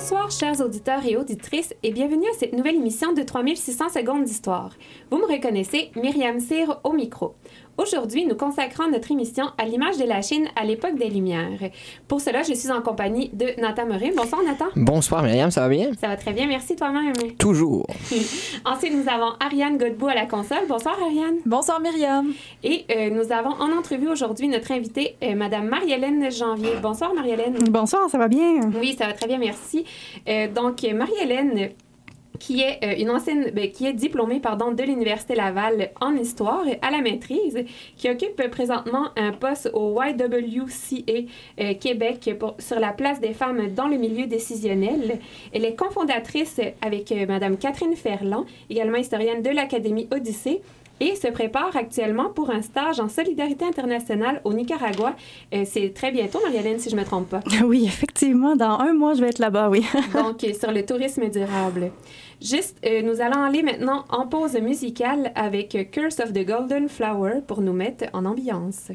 Bonsoir, chers auditeurs et auditrices, et bienvenue à cette nouvelle émission de 3600 secondes d'histoire. Vous me reconnaissez, Myriam Cyr au micro. Aujourd'hui, nous consacrons notre émission à l'image de la Chine à l'époque des Lumières. Pour cela, je suis en compagnie de Nathan Morin. Bonsoir, Nathan. Bonsoir, Myriam, ça va bien? Ça va très bien, merci toi-même. Toujours. Ensuite, nous avons Ariane Godbout à la console. Bonsoir, Ariane. Bonsoir, Myriam. Et euh, nous avons en entrevue aujourd'hui notre invitée, euh, Madame Marie-Hélène Janvier. Bonsoir, Marie-Hélène. Bonsoir, ça va bien? Oui, ça va très bien, merci. Euh, donc, Marie-Hélène qui est euh, une ancienne, ben, qui est diplômée pardon, de l'Université Laval en histoire à la maîtrise, qui occupe présentement un poste au YWCA euh, Québec pour, sur la place des femmes dans le milieu décisionnel. Elle est cofondatrice avec euh, Madame Catherine Ferland, également historienne de l'Académie Odyssée, et se prépare actuellement pour un stage en solidarité internationale au Nicaragua. Euh, c'est très bientôt, Marie-Hélène, si je ne me trompe pas. Oui, effectivement, dans un mois, je vais être là-bas, oui. Donc, sur le tourisme durable. Juste, euh, nous allons aller maintenant en pause musicale avec Curse of the Golden Flower pour nous mettre en ambiance.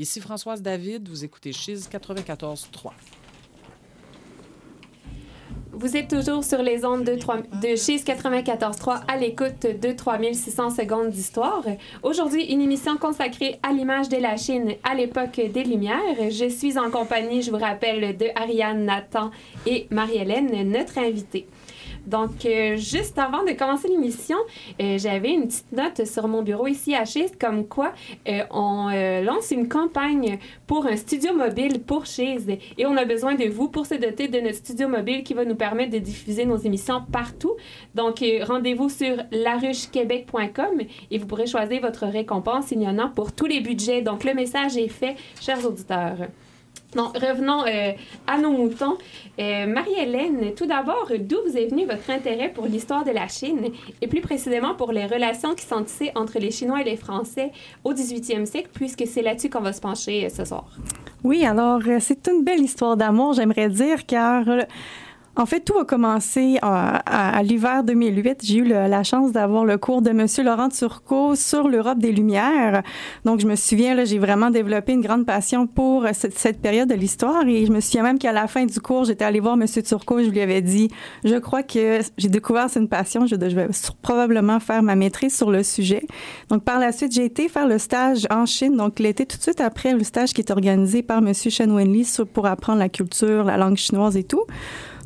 Ici Françoise David, vous écoutez Chiz 94.3. Vous êtes toujours sur les ondes de, 3, de Chiz 94.3 à l'écoute de 3600 secondes d'histoire. Aujourd'hui, une émission consacrée à l'image de la Chine à l'époque des Lumières. Je suis en compagnie, je vous rappelle, de Ariane, Nathan et Marie-Hélène, notre invitée. Donc, euh, juste avant de commencer l'émission, euh, j'avais une petite note sur mon bureau ici à Chase, comme quoi euh, on lance une campagne pour un studio mobile pour Chase et on a besoin de vous pour se doter de notre studio mobile qui va nous permettre de diffuser nos émissions partout. Donc, rendez-vous sur laruchequebec.com et vous pourrez choisir votre récompense. Il y en a pour tous les budgets. Donc, le message est fait, chers auditeurs. Non, revenons euh, à nos moutons. Euh, Marie-Hélène, tout d'abord, d'où vous est venu votre intérêt pour l'histoire de la Chine et plus précisément pour les relations qui sont tissées entre les Chinois et les Français au 18e siècle, puisque c'est là-dessus qu'on va se pencher euh, ce soir? Oui, alors, c'est une belle histoire d'amour, j'aimerais dire, car En fait, tout a commencé à, à, l'hiver 2008. J'ai eu la chance d'avoir le cours de Monsieur Laurent Turcot sur l'Europe des Lumières. Donc, je me souviens, là, j'ai vraiment développé une grande passion pour cette, cette période de l'histoire et je me souviens même qu'à la fin du cours, j'étais allée voir Monsieur Turcot. Je lui avais dit, je crois que j'ai découvert c'est une passion. Je, vais probablement faire ma maîtrise sur le sujet. Donc, par la suite, j'ai été faire le stage en Chine. Donc, l'été tout de suite après le stage qui est organisé par Monsieur Chen Wenli pour apprendre la culture, la langue chinoise et tout.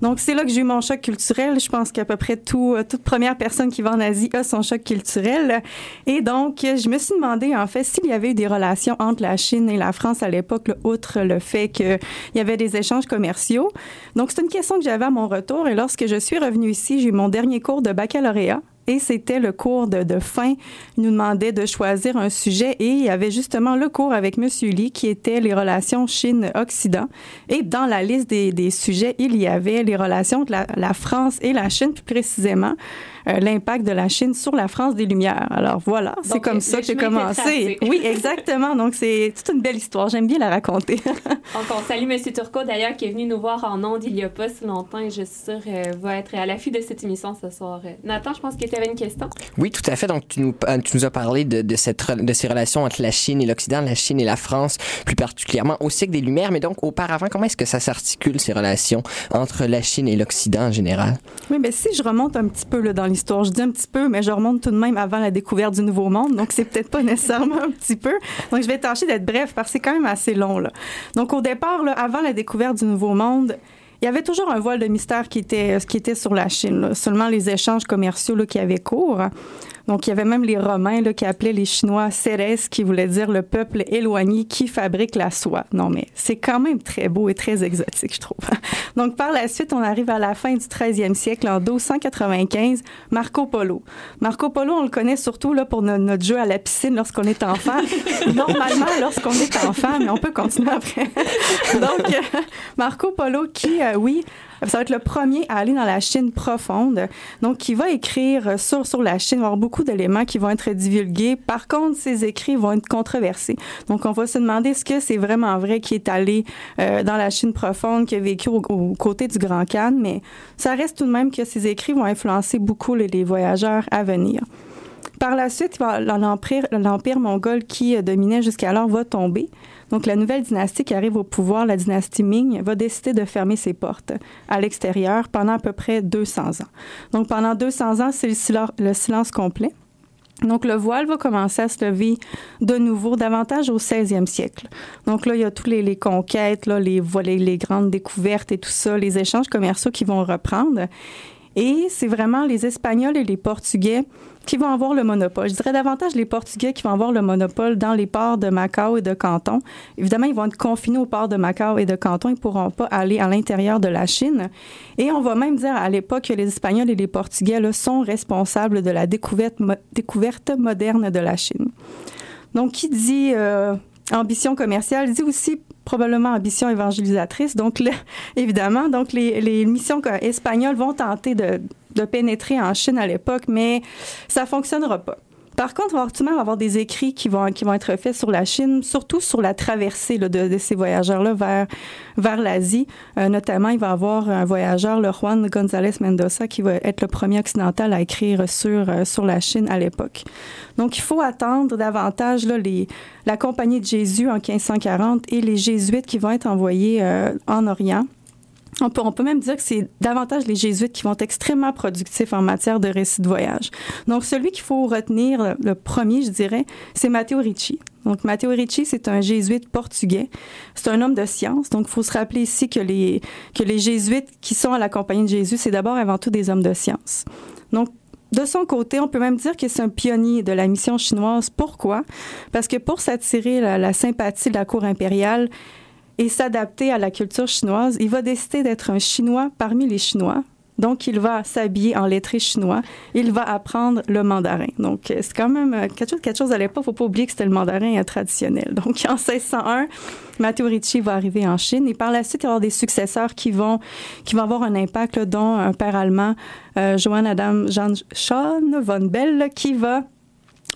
Donc, c'est là que j'ai eu mon choc culturel. Je pense qu'à peu près tout, toute première personne qui va en Asie a son choc culturel. Et donc, je me suis demandé, en fait, s'il y avait eu des relations entre la Chine et la France à l'époque, outre le fait qu'il y avait des échanges commerciaux. Donc, c'est une question que j'avais à mon retour. Et lorsque je suis revenue ici, j'ai eu mon dernier cours de baccalauréat et c'était le cours de, de, fin. Il nous demandait de choisir un sujet et il y avait justement le cours avec Monsieur Lee qui était les relations Chine-Occident. Et dans la liste des, des, sujets, il y avait les relations entre la, la France et la Chine, plus précisément euh, l'impact de la Chine sur la France des Lumières. Alors voilà, c'est comme ça que j'ai commencé. Oui, exactement. Donc c'est toute une belle histoire. J'aime bien la raconter. Donc on salue M. Turcot d'ailleurs qui est venu nous voir en ondes il y a pas si longtemps et je suis sûre euh, va être à l'affût de cette émission ce soir. Nathan, je pense que tu avais une question. Oui, tout à fait. Donc tu nous, euh, tu nous as parlé de, de, cette, de ces relations entre la Chine et l'Occident, la Chine et la France, plus particulièrement au cycle des Lumières. Mais donc auparavant, comment est-ce que ça s'articule ces relations entre la Chine et l'Occident en général? Oui, mais si je remonte un petit peu là, dans l'histoire, je dis un petit peu, mais je remonte tout de même avant la découverte du Nouveau Monde, donc c'est peut-être pas nécessairement un petit peu. Donc je vais tâcher d'être bref parce que c'est quand même assez long. Là. Donc au départ, là, avant la découverte du Nouveau Monde, il y avait toujours un voile de mystère qui était, qui était sur la Chine. Seulement les échanges commerciaux là, qui avaient cours. Donc, il y avait même les Romains là, qui appelaient les Chinois Cérès, qui voulait dire le peuple éloigné qui fabrique la soie. Non, mais c'est quand même très beau et très exotique, je trouve. Donc, par la suite, on arrive à la fin du 13e siècle, en 1295, Marco Polo. Marco Polo, on le connaît surtout là, pour no notre jeu à la piscine lorsqu'on est enfant. Normalement, lorsqu'on est enfant, mais on peut continuer après. Donc, euh, Marco Polo qui, euh, oui, ça va être le premier à aller dans la Chine profonde. Donc, qui va écrire sur, sur la Chine. Il va y avoir beaucoup d'éléments qui vont être divulgués. Par contre, ces écrits vont être controversés. Donc, on va se demander est-ce que c'est vraiment vrai qu'il est allé euh, dans la Chine profonde, qu'il a vécu au, au, côté du Grand Khan, mais ça reste tout de même que ces écrits vont influencer beaucoup les, les voyageurs à venir. Par la suite, l'empire mongol qui dominait jusqu'alors va tomber. Donc, la nouvelle dynastie qui arrive au pouvoir, la dynastie Ming, va décider de fermer ses portes à l'extérieur pendant à peu près 200 ans. Donc, pendant 200 ans, c'est le, silence, le silence complet. Donc, le voile va commencer à se lever de nouveau davantage au 16e siècle. Donc là, il y a toutes les, conquêtes, les, les grandes découvertes et tout ça, les échanges commerciaux qui vont reprendre. Et c'est vraiment les Espagnols et les Portugais qui vont avoir le monopole. Je dirais davantage les Portugais qui vont avoir le monopole dans les ports de Macao et de Canton. Évidemment, ils vont être confinés aux ports de Macao et de Canton. Ils ne pourront pas aller à l'intérieur de la Chine. Et on va même dire à l'époque que les Espagnols et les Portugais là, sont responsables de la découverte, mo découverte moderne de la Chine. Donc, qui dit euh, ambition commerciale dit aussi probablement ambition évangélisatrice. Donc, évidemment, donc les, les missions espagnoles vont tenter de, de pénétrer en Chine à l'époque, mais ça fonctionnera pas. Par contre, on va avoir des écrits qui vont, qui vont être faits sur la Chine, surtout sur la traversée là, de, de, ces voyageurs-là vers, vers l'Asie. Euh, notamment, il va y avoir un voyageur, le Juan González Mendoza, qui va être le premier occidental à écrire sur, euh, sur la Chine à l'époque. Donc, il faut attendre davantage là, les, la Compagnie de Jésus en 1540 et les Jésuites qui vont être envoyés euh, en Orient. On peut, même dire que c'est davantage les jésuites qui vont être extrêmement productifs en matière de récits de voyage. Donc, celui qu'il faut retenir, le premier, je dirais, c'est Matteo Ricci. Donc, Matteo Ricci, c'est un jésuite portugais. C'est un homme de science. Donc, il faut se rappeler ici que les, que les jésuites qui sont à la compagnie de Jésus, c'est d'abord avant tout des hommes de science. Donc, de son côté, on peut même dire que c'est un pionnier de la mission chinoise. Pourquoi? Parce que pour s'attirer la sympathie de la cour impériale, et s'adapter à la culture chinoise, il va décider d'être un Chinois parmi les Chinois. Donc, il va s'habiller en lettré chinois. Il va apprendre le mandarin. Donc, c'est quand même quelque chose, quelque à l'époque. Il ne faut pas oublier que c'était le mandarin traditionnel. Donc, en 1601, Matteo Ricci va arriver en Chine. Et par la suite, il va y avoir des successeurs qui vont, qui vont avoir un impact, dont un père allemand, euh, Johann Adam Jean Schoen von Bell, qui va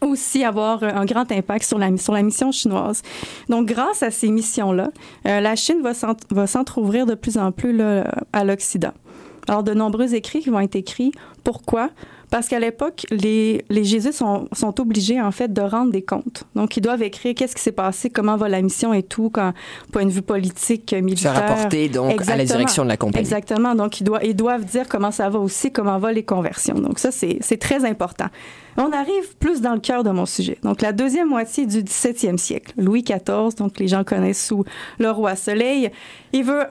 aussi avoir un grand impact sur la, sur la mission chinoise. Donc, grâce à ces missions-là, euh, la Chine va s'entrouvrir de plus en plus là, à l'Occident. Alors, de nombreux écrits qui vont être écrits. Pourquoi? Parce qu'à l'époque, les, les jésuites sont, sont, obligés, en fait, de rendre des comptes. Donc, ils doivent écrire qu'est-ce qui s'est passé, comment va la mission et tout, quand, point de vue politique, militaire. Se rapporter, donc, Exactement. à la direction de la compagnie. Exactement. Donc, ils, doivent, ils doivent dire comment ça va aussi, comment vont les conversions. Donc, ça, c'est très important. On arrive plus dans le cœur de mon sujet. Donc, la deuxième moitié du 17e siècle. Louis XIV, donc les gens connaissent sous le roi Soleil, il veut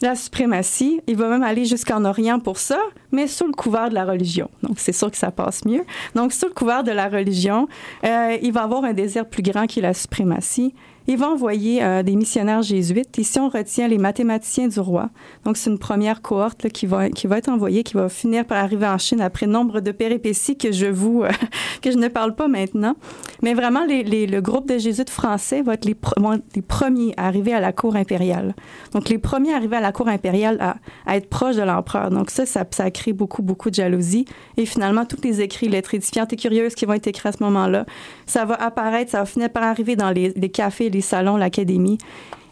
la suprématie. Il va même aller jusqu'en Orient pour ça, mais sous le couvert de la religion. Donc, c'est sûr que ça passe mieux. Donc, sous le couvert de la religion, euh, il va avoir un désir plus grand qui est la suprématie. Il va envoyer euh, des missionnaires jésuites. Ici, on retient les mathématiciens du roi. Donc, c'est une première cohorte qui, va, qui va être envoyée, qui va finir par arriver en Chine après nombre de péripéties que je vous, euh, que je ne parle pas maintenant. Mais vraiment, les, les, le groupe de jésuites français va être les, les, premiers à arriver à la cour impériale. Donc, les premiers à arriver à la cour impériale à, être proches de l'empereur. Donc, ça, ça, ça crée beaucoup, beaucoup de jalousie. Et finalement, tous les écrits, lettres édifiantes et curieuses qui vont être écrits à ce moment-là, ça va apparaître, ça va finir par arriver dans les, les cafés, les salons, l'académie.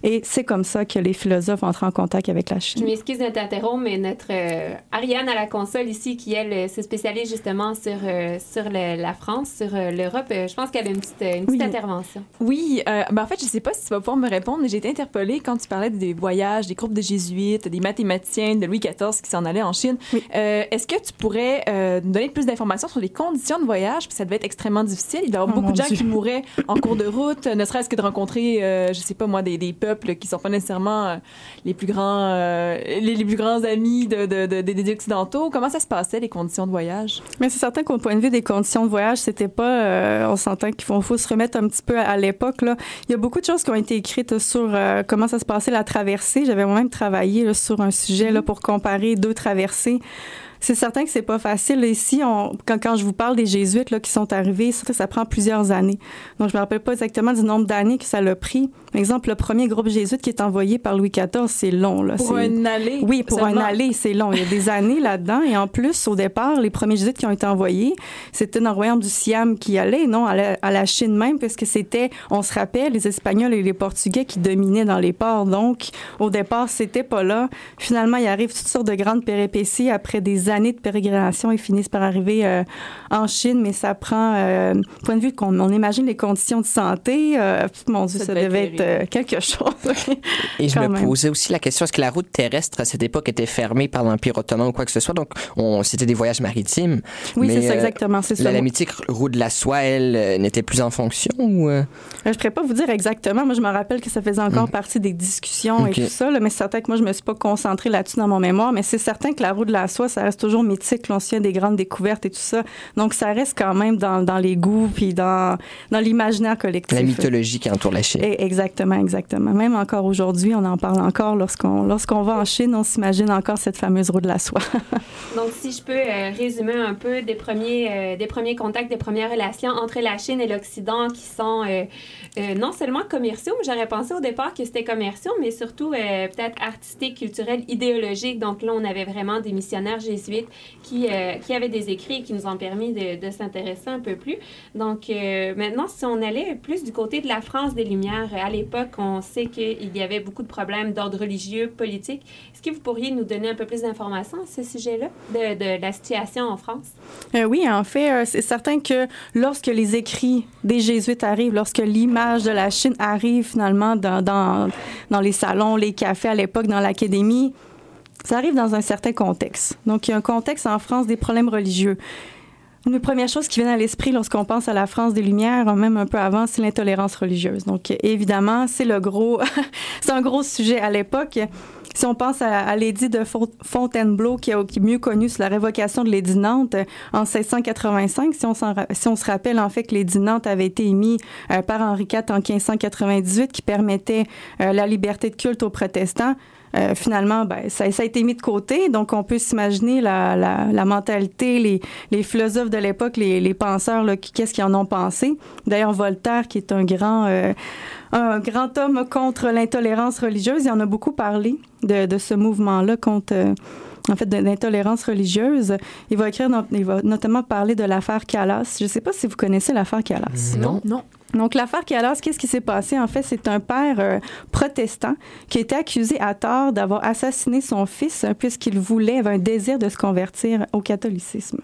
Et c'est comme ça que les philosophes entrent en contact avec la Chine. Je m'excuse de t'interrompre, mais notre euh, Ariane à la console ici, qui elle euh, se spécialise justement sur, euh, sur le, la France, sur euh, l'Europe, je pense qu'elle a une petite, une petite oui. intervention. Oui, ben en fait, je sais pas si tu vas pouvoir me répondre, mais j'ai été interpellée quand tu parlais des voyages, des groupes de jésuites, des mathématiciens de Louis XIV qui s'en allaient en Chine. Oui. Est-ce que tu pourrais nous donner plus d'informations sur les conditions de voyage? Puis ça devait être extrêmement difficile. Il doit y avoir Oh, beaucoup de gens Dieu. qui mouraient en cours de route, ne serait-ce que de rencontrer, je sais pas moi, des, des peuples qui sont pas nécessairement euh, les plus grands euh, les, les, plus grands amis de, de, de, des occidentaux. Comment ça se passait les conditions de voyage? Mais c'est certain qu'au point de vue des conditions de voyage, c'était pas. Euh, on s'entend qu'il faut, faut, se remettre un petit peu à, à l'époque là. Il y a beaucoup de choses qui ont été écrites sur euh, comment ça se passait la traversée. J'avais moi-même travaillé là, sur un sujet là pour comparer deux traversées. C'est certain que c'est pas facile. Ici, on, quand, quand je vous parle des jésuites là, qui sont arrivés, ça, ça prend plusieurs années. Donc, je me rappelle pas exactement du nombre d'années que ça l'a pris. Par exemple, le premier groupe jésuite qui est envoyé par Louis XIV, c'est long. Là. Pour une allée? Oui, pour seulement. une allée, c'est long. Il y a des années là-dedans. Et en plus, au départ, les premiers jésuites qui ont été envoyés, c'était dans le royaume du Siam qui allait, non, à la, à la Chine même, puisque c'était, on se rappelle, les Espagnols et les Portugais qui dominaient dans les ports. Donc, au départ, c'était pas là. Finalement, il arrive toutes sortes de grandes péripéties après des années de pérégrination. Ils finissent par arriver euh, en Chine, mais ça prend, euh, point de vue qu'on on imagine les conditions de santé. Euh, mon Dieu, ça, ça devait être, être quelque chose. Et je me même. posais aussi la question est-ce que la route terrestre à cette époque était fermée par l'Empire ottoman ou quoi que ce soit? Donc, c'était des voyages maritimes. Oui, c'est ça, exactement. C'est la, la mythique route de la soie, elle, euh, n'était plus en fonction ou euh... Je ne pourrais pas vous dire exactement. Moi, je me rappelle que ça faisait encore mmh. partie des discussions okay. et tout ça, là, mais c'est certain que moi, je me suis pas concentrée là-dessus dans mon mémoire. Mais c'est certain que la route de la soie, ça reste toujours mythique. Souvient des grandes découvertes et tout ça. Donc, ça reste quand même dans, dans les goûts puis dans, dans l'imaginaire collectif. La mythologie qui entoure la Chine. Et exactement, exactement. Même encore aujourd'hui, on en parle encore. Lorsqu'on lorsqu'on va en Chine, on s'imagine encore cette fameuse roue de la soie. Donc, si je peux euh, résumer un peu des premiers, euh, des premiers contacts, des premières relations entre la Chine et l'Occident qui sont euh, non seulement commerciaux, mais j'aurais pensé au départ que c'était commerciaux, mais surtout euh, peut-être artistiques, culturels, idéologiques. Donc là, on avait vraiment des missionnaires jésuites qui, euh, avaient des écrits qui nous ont permis de, s'intéresser un peu plus. Donc euh, maintenant, si on allait plus du côté de la France des Lumières, à l'époque, on sait qu'il y avait beaucoup de problèmes d'ordre religieux, politique. Est-ce que vous pourriez nous donner un peu plus d'informations à ce sujet-là, de, la situation en France? Euh, oui, en fait, euh, c'est certain que lorsque les écrits des jésuites arrivent, lorsque l'image de la Chine arrive finalement dans les salons, les cafés à l'époque, dans l'académie, ça arrive dans un certain contexte. Donc, il y a un contexte en France des problèmes religieux. Une première chose qui vient à l'esprit lorsqu'on pense à la France des Lumières, même un peu avant, c'est l'intolérance religieuse. Donc, évidemment, c'est le gros, c'est un gros sujet à l'époque. Si on pense à, l'édit de Fontainebleau, qui, est mieux connu sur la révocation de l'édit Nantes en 1685, si on, si on se rappelle en fait que l'édit Nantes avait été émis euh, par Henri IV en 1598, qui permettait euh, la liberté de culte aux protestants, euh, finalement, ben, ça, ça, a été mis de côté. Donc, on peut s'imaginer la, la, la, mentalité, les, les philosophes de l'époque, les, les, penseurs, qu'est-ce qu'ils en ont pensé. D'ailleurs, Voltaire, qui est un grand, euh, un grand homme contre l'intolérance religieuse, il en a beaucoup parlé de, de ce mouvement-là contre... Euh, en fait, d'intolérance religieuse. Il va écrire, il va notamment parler de l'affaire Calas. Je ne sais pas si vous connaissez l'affaire Calas. Non. Non. Donc, l'affaire Calas, qu'est-ce qui s'est passé? En fait, c'est un père euh, protestant qui a été accusé à tort d'avoir assassiné son fils hein, puisqu'il voulait, avait un désir de se convertir au catholicisme.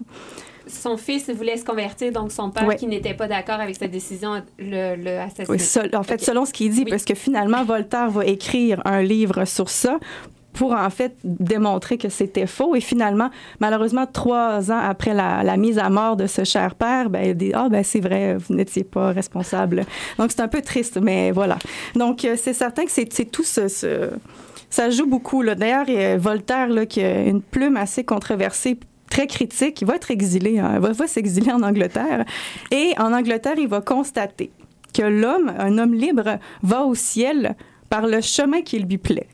Son fils voulait se convertir, donc son père, Ouais. qui n'était pas d'accord avec sa décision, le, le assassiné. Oui, en fait, selon ce qu'il dit, Oui. parce que finalement, Voltaire va écrire un livre sur ça pour en fait démontrer que c'était faux. Et finalement, malheureusement, trois ans après la, mise à mort de ce cher père, ben, il dit Ah, ben c'est vrai, vous n'étiez pas responsable. Donc, c'est un peu triste, mais voilà. Donc, euh, c'est certain que c'est tout ce. ça joue beaucoup. D'ailleurs, Voltaire, là, qui a une plume assez controversée, très critique, il va être exilé, hein, va, va s'exiler en Angleterre. Et en Angleterre, il va constater que l'homme, un homme libre, va au ciel par le chemin qui lui plaît.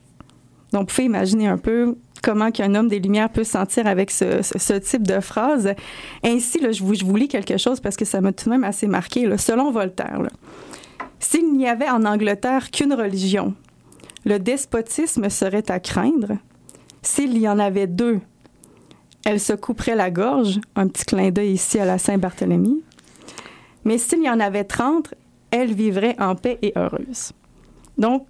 Donc, vous pouvez imaginer un peu comment qu'un homme des Lumières peut se sentir avec ce, type de phrase. Ainsi, là, je, vous, lis quelque chose parce que ça m'a tout de même assez marqué. Selon Voltaire, s'il n'y avait en Angleterre qu'une religion, le despotisme serait à craindre. S'il y en avait deux, elle se couperait la gorge. Un petit clin d'œil ici à la Saint-Barthélemy. Mais s'il y en avait 30, elle vivrait en paix et heureuse. Donc,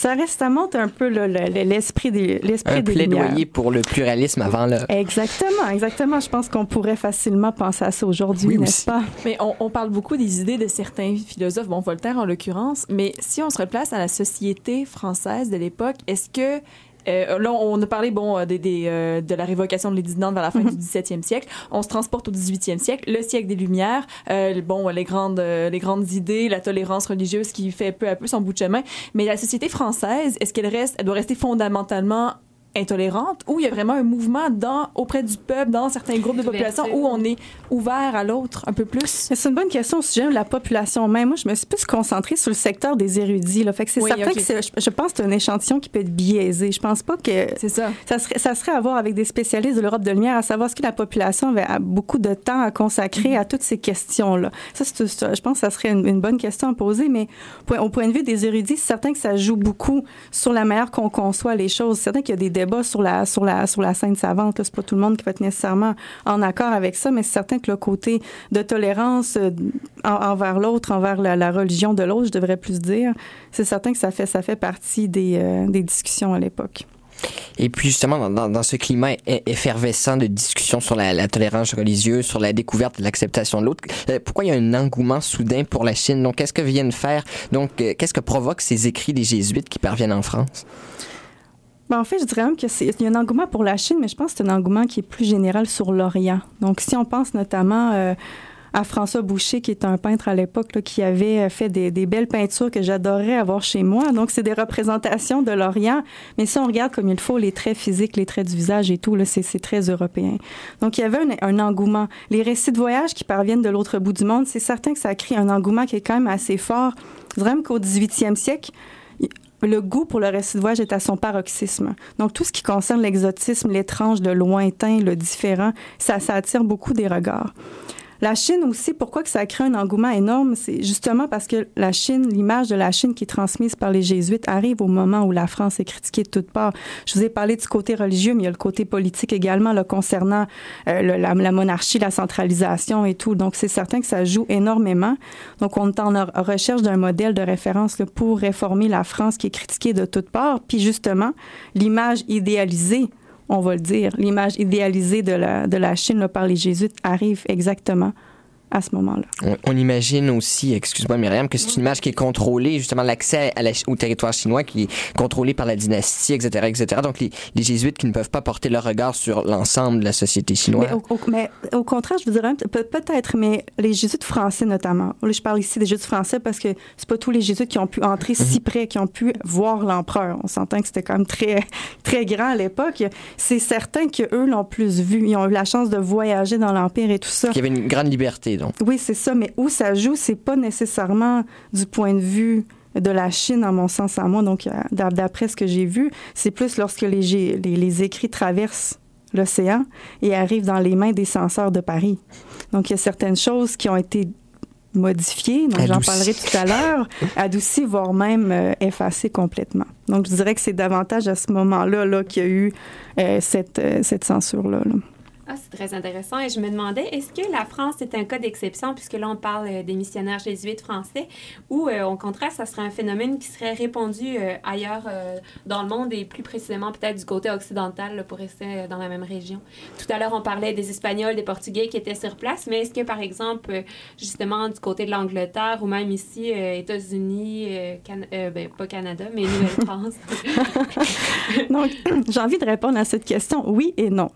ça reste, ça montre un peu là, le- le- l'esprit des, l'esprit Un des plaidoyer Lumières. pour le pluralisme avant le. Exactement, exactement. Je pense qu'on pourrait facilement penser à ça aujourd'hui, Oui, n'est-ce pas? Mais on, on parle beaucoup des idées de certains philosophes, bon, Voltaire en l'occurrence, mais si on se replace à la société française de l'époque, est-ce que. Euh, là, on a parlé bon, euh, des, des, euh, de la révocation de l'édit de Nantes vers la fin du 17e siècle. On se transporte au 18e siècle, le siècle des Lumières, euh, bon, les grandes, les grandes idées, la tolérance religieuse qui fait peu à peu son bout de chemin. Mais la société française, est-ce qu'elle reste, elle doit rester fondamentalement intolérante ou il y a vraiment un mouvement dans, auprès du peuple, dans certains groupes de population où on est ouvert à l'autre un peu plus? C'est une bonne question au sujet de la population même. Moi, je me suis plus concentrée sur le secteur des érudits. Là. Fait que c'est Oui, certain que je, pense que c'est un échantillon qui peut être biaisé. Je pense pas que C'est ça. ça serait, ça serait à voir avec des spécialistes de l'Europe de lumière, à savoir ce que la population avait a beaucoup de temps à consacrer à toutes ces questions-là. Ça, je pense que ça serait une, une bonne question à poser, mais au point de vue des érudits, c'est certain que ça joue beaucoup sur la manière qu'on conçoit les choses. C'est certain qu'il y a des débats sur la, sur la, sur la scène savante. C'est pas tout le monde qui va être nécessairement en accord avec ça, mais c'est certain que le côté de tolérance euh, en- envers l'autre, envers la, religion de l'autre, je devrais plus dire, c'est certain que ça fait, ça fait partie des, euh, des discussions à l'époque. Et puis justement, dans, dans- ce climat effervescent de discussion sur la, tolérance religieuse, sur la découverte et l'acceptation de l'autre, euh, pourquoi il y a un engouement soudain pour la Chine? Donc, qu'est-ce que viennent faire? Donc, qu'est-ce que provoquent ces écrits des jésuites qui parviennent en France? Ben, en fait, je dirais même que c'est il y a un engouement pour la Chine, mais je pense que c'est un engouement qui est plus général sur l'Orient. Donc, si on pense notamment euh, à François Boucher, qui est un peintre à l'époque, qui avait euh, fait des, des belles peintures que j'adorerais avoir chez moi. Donc, c'est des représentations de l'Orient. Mais si on regarde comme il faut les traits physiques, les traits du visage et tout, là, c'est très européen. Donc, il y avait un, un engouement. Les récits de voyage qui parviennent de l'autre bout du monde, c'est certain que ça crée un engouement qui est quand même assez fort. Je dirais même qu'au 18e siècle, le goût pour le récit de voyage est à son paroxysme. Donc, tout ce qui concerne l'exotisme, l'étrange, le lointain, le différent, ça, ça attire beaucoup des regards. La Chine aussi, pourquoi que ça crée un engouement énorme? C'est justement parce que la Chine, l'image de la Chine qui est transmise par les jésuites arrive au moment où la France est critiquée de toutes parts. Je vous ai parlé du côté religieux, mais il y a le côté politique également là, concernant euh, la, la monarchie, la centralisation et tout. Donc, c'est certain que ça joue énormément. Donc, on est en re- recherche d'un modèle de référence là, pour réformer la France qui est critiquée de toutes parts. Puis, justement, l'image idéalisée on va le dire, l'image idéalisée de la, de la Chine par les jésuites arrive exactement à ce moment-là. On, on imagine aussi, excuse-moi Myriam, que c'est une image qui est contrôlée, justement l'accès à la- au territoire chinois qui est contrôlé par la dynastie, etc., etc. Donc les, les jésuites qui ne peuvent pas porter leur regard sur l'ensemble de la société chinoise. Mais au, au- mais au contraire, je vous dirais peut- peut-être, mais les jésuites français notamment. Là, je parle ici des jésuites français parce que c'est pas tous les jésuites qui ont pu entrer si près, qui ont pu voir l'empereur. On s'entend que c'était quand même très, très grand à l'époque. C'est certain qu'eux l'ont plus vu. Ils ont eu la chance de voyager dans l'empire et tout ça. Il y avait une grande liberté, donc. Oui, c'est ça, mais où ça joue, c'est pas nécessairement du point de vue de la Chine, à mon sens à moi. Donc, euh, d'a- d'après ce que j'ai vu, c'est plus lorsque les, gé- les, les écrits traversent l'océan et arrivent dans les mains des censeurs de Paris. Donc, il y a certaines choses qui ont été modifiées, donc j'en parlerai tout à l'heure, adoucies, voire même euh, effacées complètement. Donc, je dirais que c'est davantage à ce moment-là là, qu'il y a eu euh, cette, euh, cette censure-là. là. Ah, c'est très intéressant. Et je me demandais, est-ce que la France est un cas d'exception, puisque là, on parle euh, des missionnaires jésuites français, ou euh, au contraire, ça serait un phénomène qui serait répandu euh, ailleurs euh, dans le monde et plus précisément peut-être du côté occidental, pour rester dans la même région? Tout à l'heure, on parlait des Espagnols, des Portugais qui étaient sur place, mais est-ce que, par exemple, justement, du côté de l'Angleterre ou même ici, États-Unis, ben, pas Canada, mais Nouvelle-France, Donc, j'ai envie de répondre à cette question oui et non.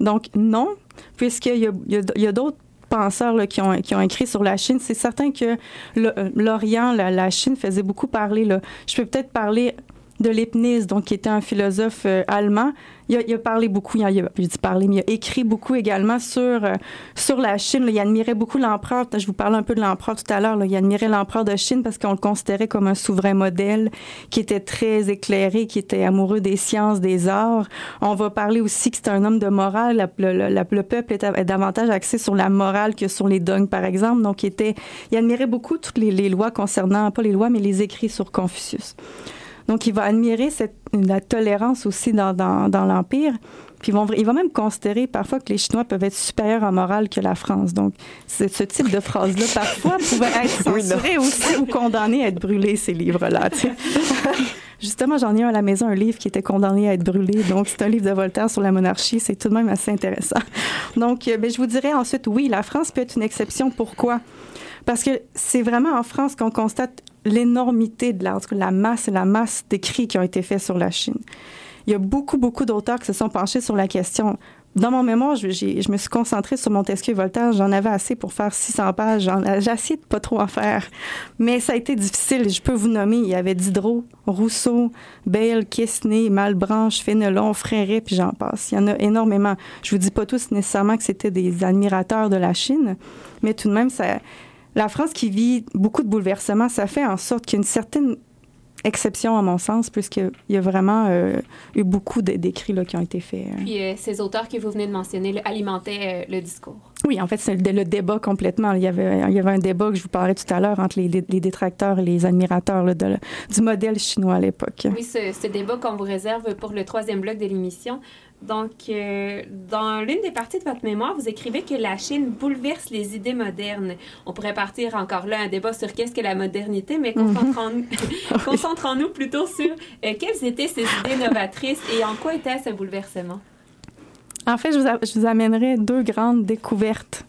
Donc, non, puisqu'il y a, y a- d'autres penseurs qui, ont, écrit sur la Chine. C'est certain que euh, l'Orient, la, Chine faisait beaucoup parler. Je peux peut-être parler de Leibniz, donc qui était un philosophe euh, allemand. Il a, il a parlé beaucoup, il a, il a- je dis parler, mais il a écrit beaucoup également sur, euh, sur la Chine. là. Il admirait beaucoup l'empereur. Je vous parlais un peu de l'empereur tout à l'heure. Il admirait l'empereur de Chine parce qu'on le considérait comme un souverain modèle qui était très éclairé, qui était amoureux des sciences, des arts. On va parler aussi que c'est un homme de morale. La- la- le peuple est, est davantage axé sur la morale que sur les dogmes, par exemple. Donc, il, était, il admirait beaucoup toutes les, les lois concernant, pas les lois, mais les écrits sur Confucius. Donc, il va admirer cette, la tolérance aussi dans, dans, dans l'Empire. Puis, vont- il va même considérer parfois que les Chinois peuvent être supérieurs en morale que la France. Donc, ce type de phrase-là, parfois, pouvait être Oui, censuré aussi ou condamné à être brûlé, ces livres-là. Justement, j'en ai un à la maison, un livre qui était condamné à être brûlé. Donc, c'est un livre de Voltaire sur la monarchie. C'est tout de même assez intéressant. Donc, euh, ben, je vous dirais ensuite, oui, la France peut être une exception. Pourquoi? Parce que c'est vraiment en France qu'on constate l'énormité de la, la masse la masse d'écrits qui ont été faits sur la Chine. Il y a beaucoup, beaucoup d'auteurs qui se sont penchés sur la question. Dans mon mémoire, je, me suis concentrée sur Montesquieu et Voltaire. J'en avais assez pour faire 600 pages. J'ai pas trop en faire. Mais ça a été difficile. Je peux vous nommer. Il y avait Diderot, Rousseau, Bale, Quesnay, Malbranche, Fénelon, Fréret, puis j'en passe. Il y en a énormément. Je vous dis pas tous nécessairement que c'était des admirateurs de la Chine, mais tout de même, ça, la France qui vit beaucoup de bouleversements, ça fait en sorte qu'il y a une certaine exception à mon sens, puisqu'il y a vraiment euh, eu beaucoup de- d'écrits qui ont été faits. euh. puis euh, ces auteurs que vous venez de mentionner alimentaient euh, le discours. Oui, en fait, c'est le, le débat complètement. Il y, avait, il y avait un débat que je vous parlais tout à l'heure entre les, les détracteurs et les admirateurs là, de- du modèle chinois à l'époque. Oui, ce, ce débat qu'on vous réserve pour le troisième bloc de l'émission. Donc, euh, dans l'une des parties de votre mémoire, vous écrivez que la Chine bouleverse les idées modernes. On pourrait partir encore là un débat sur qu'est-ce que la modernité, mais concentrons-nous concentrons-nous plutôt sur euh, quelles étaient ces idées novatrices et en quoi était ce bouleversement? En fait, je vous, je vous amènerai deux grandes découvertes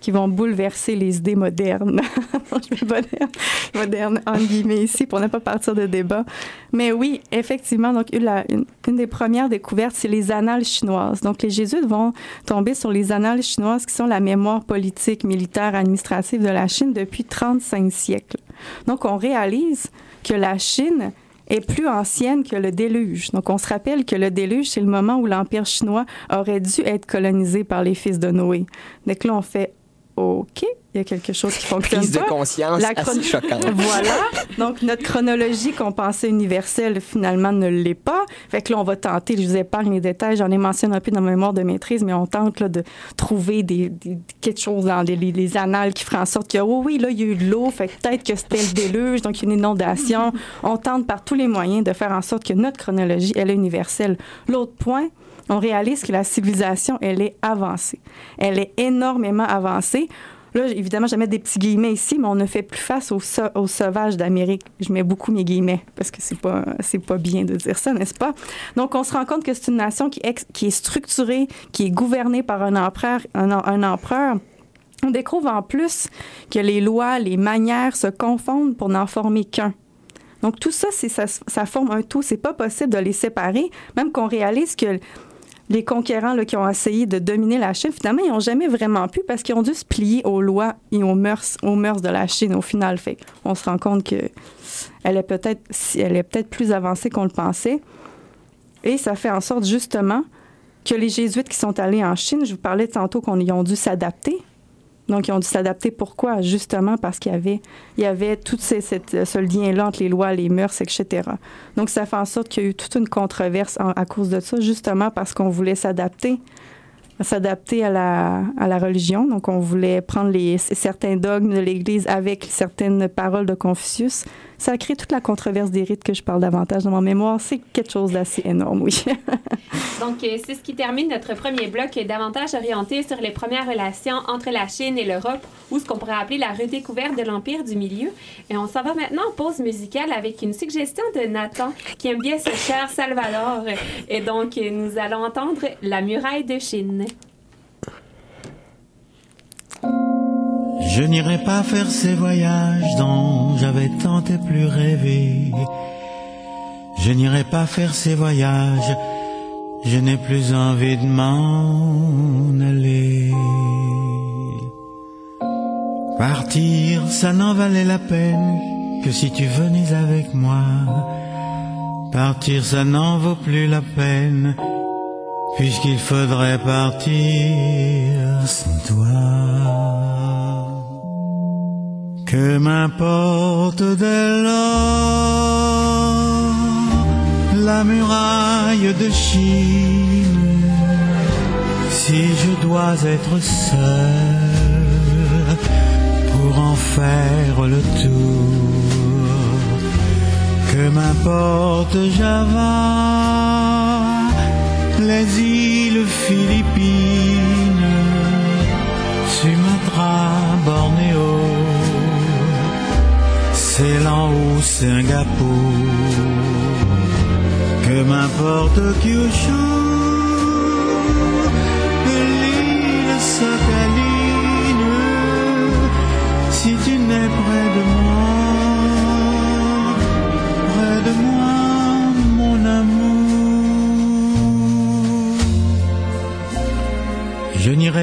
qui vont bouleverser les idées modernes. je vais moderne, moderne en guillemets ici pour ne pas partir de débat. Mais oui, effectivement, donc une, une des premières découvertes, c'est les annales chinoises. Donc les jésuites vont tomber sur les annales chinoises qui sont la mémoire politique, militaire, administrative de la Chine depuis 35 siècles. Donc on réalise que la Chine est plus ancienne que le déluge. Donc, on se rappelle que le déluge, c'est le moment où l'Empire chinois aurait dû être colonisé par les fils de Noé. Donc là, on fait OK, il y a quelque chose qui fonctionne Prise de conscience La assez choquante. Voilà. Donc, notre chronologie qu'on pensait universelle, finalement, ne l'est pas. Fait que là, on va tenter, je vous épargne les détails, j'en ai mentionné un peu dans ma mémoire de maîtrise, mais on tente là, de trouver des, des- quelque chose dans les, les- les annales qui ferait en sorte que, oh oui, là, il y a eu de l'eau, fait que peut-être que c'était le déluge, donc il y a une inondation. On tente par tous les moyens de faire en sorte que notre chronologie, elle est universelle. L'autre point, on réalise que la civilisation, elle est avancée. Elle est énormément avancée. Là, évidemment, je mets des petits guillemets ici, mais on ne fait plus face aux, sau- aux sauvages d'Amérique. Je mets beaucoup mes guillemets parce que c'est pas pas bien de dire ça, n'est-ce pas? Donc, on se rend compte que c'est une nation qui, ex- qui est structurée, qui est gouvernée par un empereur, un, em- un empereur. On découvre en plus que les lois, les manières se confondent pour n'en former qu'un. Donc tout ça, ça, ça forme un tout. C'est pas possible de les séparer, même qu'on réalise que les conquérants qui ont essayé de dominer la Chine, finalement, ils n'ont jamais vraiment pu parce qu'ils ont dû se plier aux lois et aux mœurs, aux mœurs de la Chine au final. On se rend compte que elle est peut-être plus avancée qu'on le pensait. Et ça fait en sorte justement que les jésuites qui sont allés en Chine, je vous parlais tantôt qu'ils ont dû s'adapter. Donc, ils ont dû s'adapter. Pourquoi? Justement parce qu'il y avait, il y avait tout ces- ce lien-là entre les lois, les mœurs, etc. Donc, ça fait en sorte qu'il y a eu toute une controverse à cause de ça, justement parce qu'on voulait s'adapter s'adapter à la, religion. Donc, on voulait prendre certains dogmes de l'Église avec certaines paroles de Confucius. Ça crée toute la controverse des rites que je parle davantage dans mon mémoire. C'est quelque chose d'assez énorme, oui. Donc, euh, c'est ce qui termine notre premier bloc est davantage orienté sur les premières relations entre la Chine et l'Europe, ou ce qu'on pourrait appeler la redécouverte de l'Empire du Milieu. Et on s'en va maintenant en pause musicale avec une suggestion de Nathan, qui aime bien ce cher Salvador. Et donc, euh, nous allons entendre La muraille de Chine. Je n'irai pas faire ces voyages dont j'avais tant et plus rêvé. Je n'irai pas faire ces voyages, je n'ai plus envie de m'en aller. Partir, ça n'en valait la peine que si tu venais avec moi. Partir, ça n'en vaut plus la peine, puisqu'il faudrait partir sans toi. Que m'importe dès lors la muraille de Chine si je dois être seul pour en faire le tour. Que m'importe Java, les îles Philippines, Sumatra, Bornéo Ceylan ou Singapour, que m'importe Kyushu,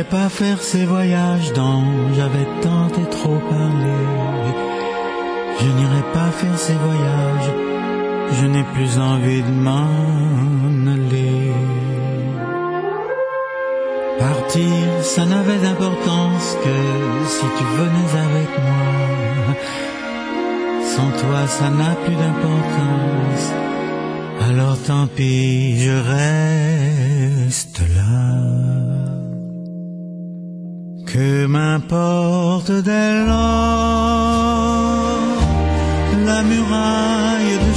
pas faire ces voyages dont j'avais tant et trop parlé. Je n'irai pas faire ces voyages, je n'ai plus envie de m'en aller. Partir, ça n'avait d'importance que si tu venais avec moi. Sans toi, ça n'a plus d'importance. Alors tant pis, je reste là. Que m'importe dès lors la muraille de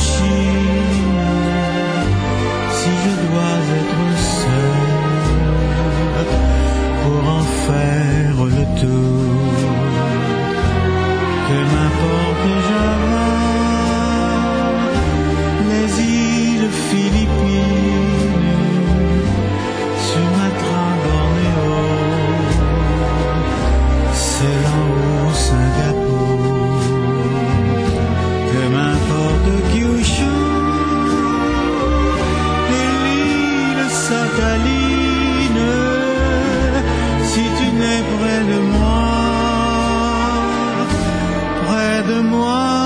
près de moi, près de moi,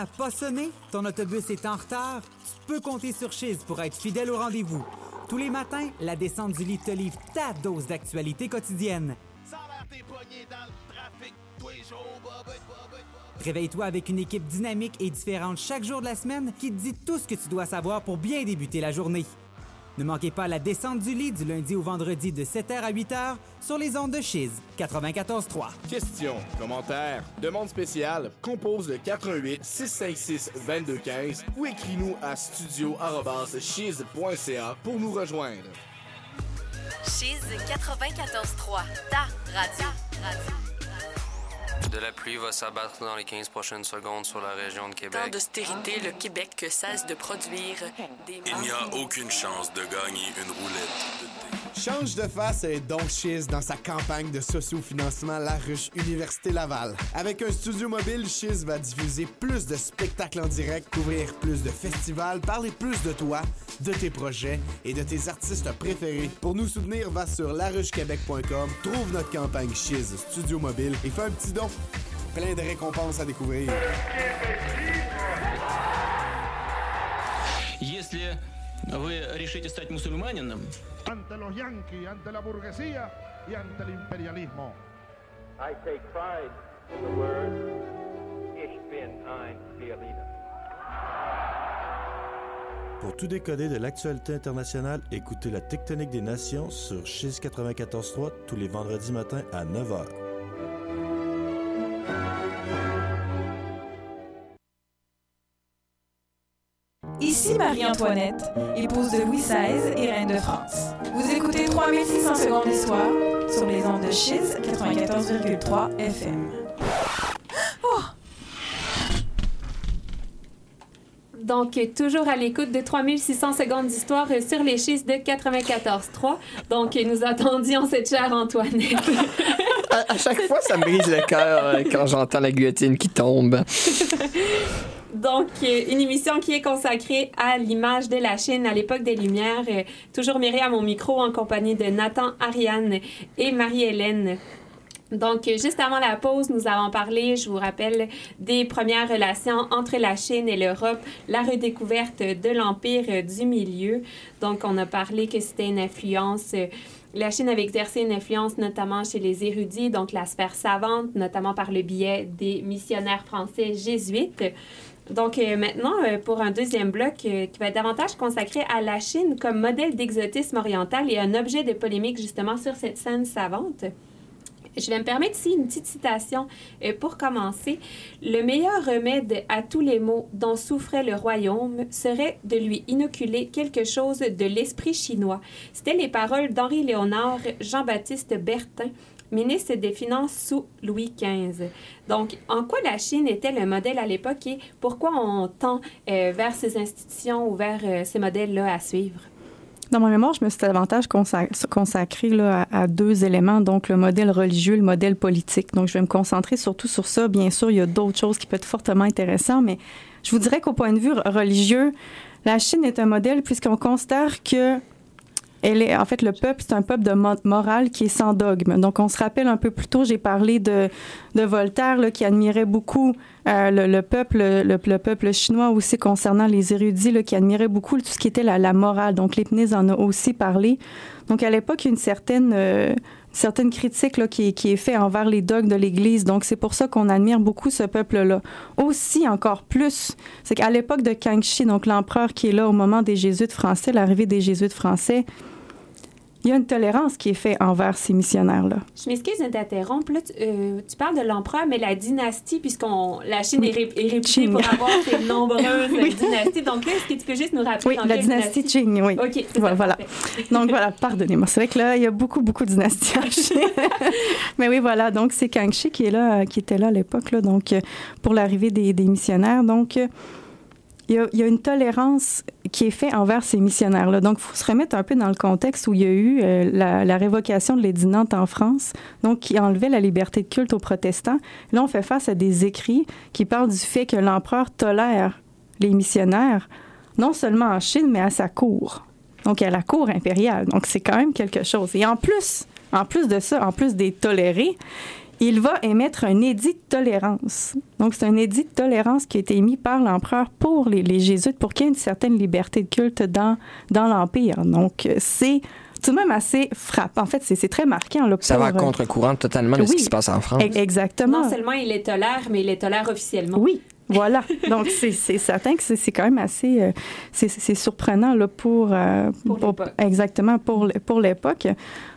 n'a pas sonné? Ton autobus est en retard? Tu peux compter sur Chiz pour être fidèle au rendez-vous. Tous les matins, la descente du lit te livre ta dose d'actualité quotidienne. Réveille-toi avec une équipe dynamique et différente chaque jour de la semaine qui te dit tout ce que tu dois savoir pour bien débuter la journée. Ne manquez pas la descente du lit du lundi au vendredi de 7h à 8h sur les ondes de Chiz 94.3. Questions, commentaires, demandes spéciales, compose le 88 656 2215 ou écris-nous à studio@chiz.ca pour nous rejoindre. Chiz 94.3, ta radio. radio. De la pluie va s'abattre dans les 15 prochaines secondes sur la région de Québec. d'austérité, le Québec cesse de produire des... Il n'y a aucune chance de gagner une roulette de dés. Change de face et Don Chiz dans sa campagne de socio-financement La Ruche Université Laval. Avec un studio mobile, Chiz va diffuser plus de spectacles en direct, couvrir plus de festivals, parler plus de toi, de tes projets et de tes artistes préférés. Pour nous soutenir, va sur laruchequebec.com, trouve notre campagne Chiz Studio Mobile et fais un petit don. Plein de récompenses à découvrir. Если Вы решите стать мусульманином? ante los yanquis, ante la burguesía y ante el imperialismo. I take pride in the word Ich bin ein Berliner. Pour tout décoder de l'actualité internationale, écoutez la Tectonique des Nations sur Chiz 94.3 tous les vendredis matins à 9h. Ici Marie-Antoinette, épouse de Louis XVI et reine de France. Vous écoutez 3600 secondes d'histoire sur les ondes de Chiz 94,3 FM. Donc, toujours à l'écoute de 3600 secondes d'histoire sur les schistes de 94.3. Donc, nous attendions cette chère Antoinette. À, à chaque fois, ça me brise le cœur euh, quand j'entends la guillotine qui tombe. Donc, euh, une émission qui est consacrée à l'image de la Chine à l'époque des Lumières. Euh, toujours mirée à mon micro en compagnie de Nathan, Ariane et Marie-Hélène. Donc, euh, juste avant la pause, nous avons parlé, je vous rappelle, des premières relations entre la Chine et l'Europe, la redécouverte de l'Empire du Milieu. Donc, on a parlé que c'était une influence... la Chine avait exercé une influence notamment chez les érudits, donc la sphère savante, notamment par le biais des missionnaires français jésuites. Donc euh, maintenant, euh, pour un deuxième bloc euh, qui va être davantage consacré à la Chine comme modèle d'exotisme oriental et un objet de polémique justement sur cette scène savante. Je vais me permettre ici une petite citation pour commencer. Le meilleur remède à tous les maux dont souffrait le royaume serait de lui inoculer quelque chose de l'esprit chinois. C'était les paroles d'Henri Léonard Jean-Baptiste Bertin, ministre des Finances sous Louis XV. Donc, en quoi la Chine était le modèle à l'époque et pourquoi on tend euh, vers ces institutions ou vers euh, ces modèles-là à suivre? Dans ma mémoire, je me suis davantage consac- consacrée à deux éléments, donc le modèle religieux, le modèle politique. Donc, je vais me concentrer surtout sur ça. Bien sûr, il y a d'autres choses qui peuvent être fortement intéressantes, mais je vous dirais qu'au point de vue religieux, la Chine est un modèle puisqu'on considère que elle est, en fait, le peuple, c'est un peuple de mo- morale qui est sans dogme. Donc, on se rappelle un peu plus tôt, j'ai parlé de, de Voltaire, là, qui admirait beaucoup euh, le, le peuple, le, le peuple chinois aussi concernant les érudits, là, qui admirait beaucoup tout ce qui était la, morale. Donc, Leibniz en a aussi parlé. Donc, à l'époque, une certaine, euh, une certaine critique là, qui, qui est faite envers les dogmes de l'Église. Donc, c'est pour ça qu'on admire beaucoup ce peuple-là. Aussi, encore plus, c'est qu'à l'époque de Kangxi, donc l'empereur qui est là au moment des Jésuites français, l'arrivée des Jésuites français, il y a une tolérance qui est faite envers ces missionnaires-là. Je m'excuse de t'interrompre. Là, tu, euh, tu parles de l'empereur, mais la dynastie, puisqu'on la Chine est, ré- est réputée Qing. pour avoir ses nombreuses Oui. dynasties. Donc là, est-ce que tu peux juste nous rappeler Oui, la dynastie Qing, oui. OK, Voilà. Donc voilà, pardonnez-moi. C'est vrai que là, il y a beaucoup, beaucoup de dynasties en Chine. Mais oui, voilà. Donc c'est Kangxi qui est là, qui était là à l'époque, donc euh, pour l'arrivée des, des missionnaires. Donc euh, il y, a, une tolérance qui est faite envers ces missionnaires-là. Donc, il faut se remettre un peu dans le contexte où il y a eu euh, la, la révocation de l'édit Nantes en France, donc qui enlevait la liberté de culte aux protestants. Là, on fait face à des écrits qui parlent du fait que l'empereur tolère les missionnaires, non seulement en Chine, mais à sa cour. Donc, à la cour impériale. Donc, c'est quand même quelque chose. Et en plus, en plus de ça, en plus des tolérés, il va émettre un édit de tolérance. Donc, c'est un édit de tolérance qui a été émis par l'empereur pour les, les jésuites pour qu'il y ait une certaine liberté de culte dans, dans l'Empire. Donc, c'est tout de même assez frappant. En fait, c'est c'est très marquant. Là, Ça va à contre-courant totalement de ce qui se passe en France. Exactement. Non seulement il les tolère, mais il les tolère officiellement. Oui, voilà. Donc, c'est c'est certain que c'est quand même assez... euh, c'est c'est surprenant là, pour... euh, Pour. Exactement, pour, pour l'époque.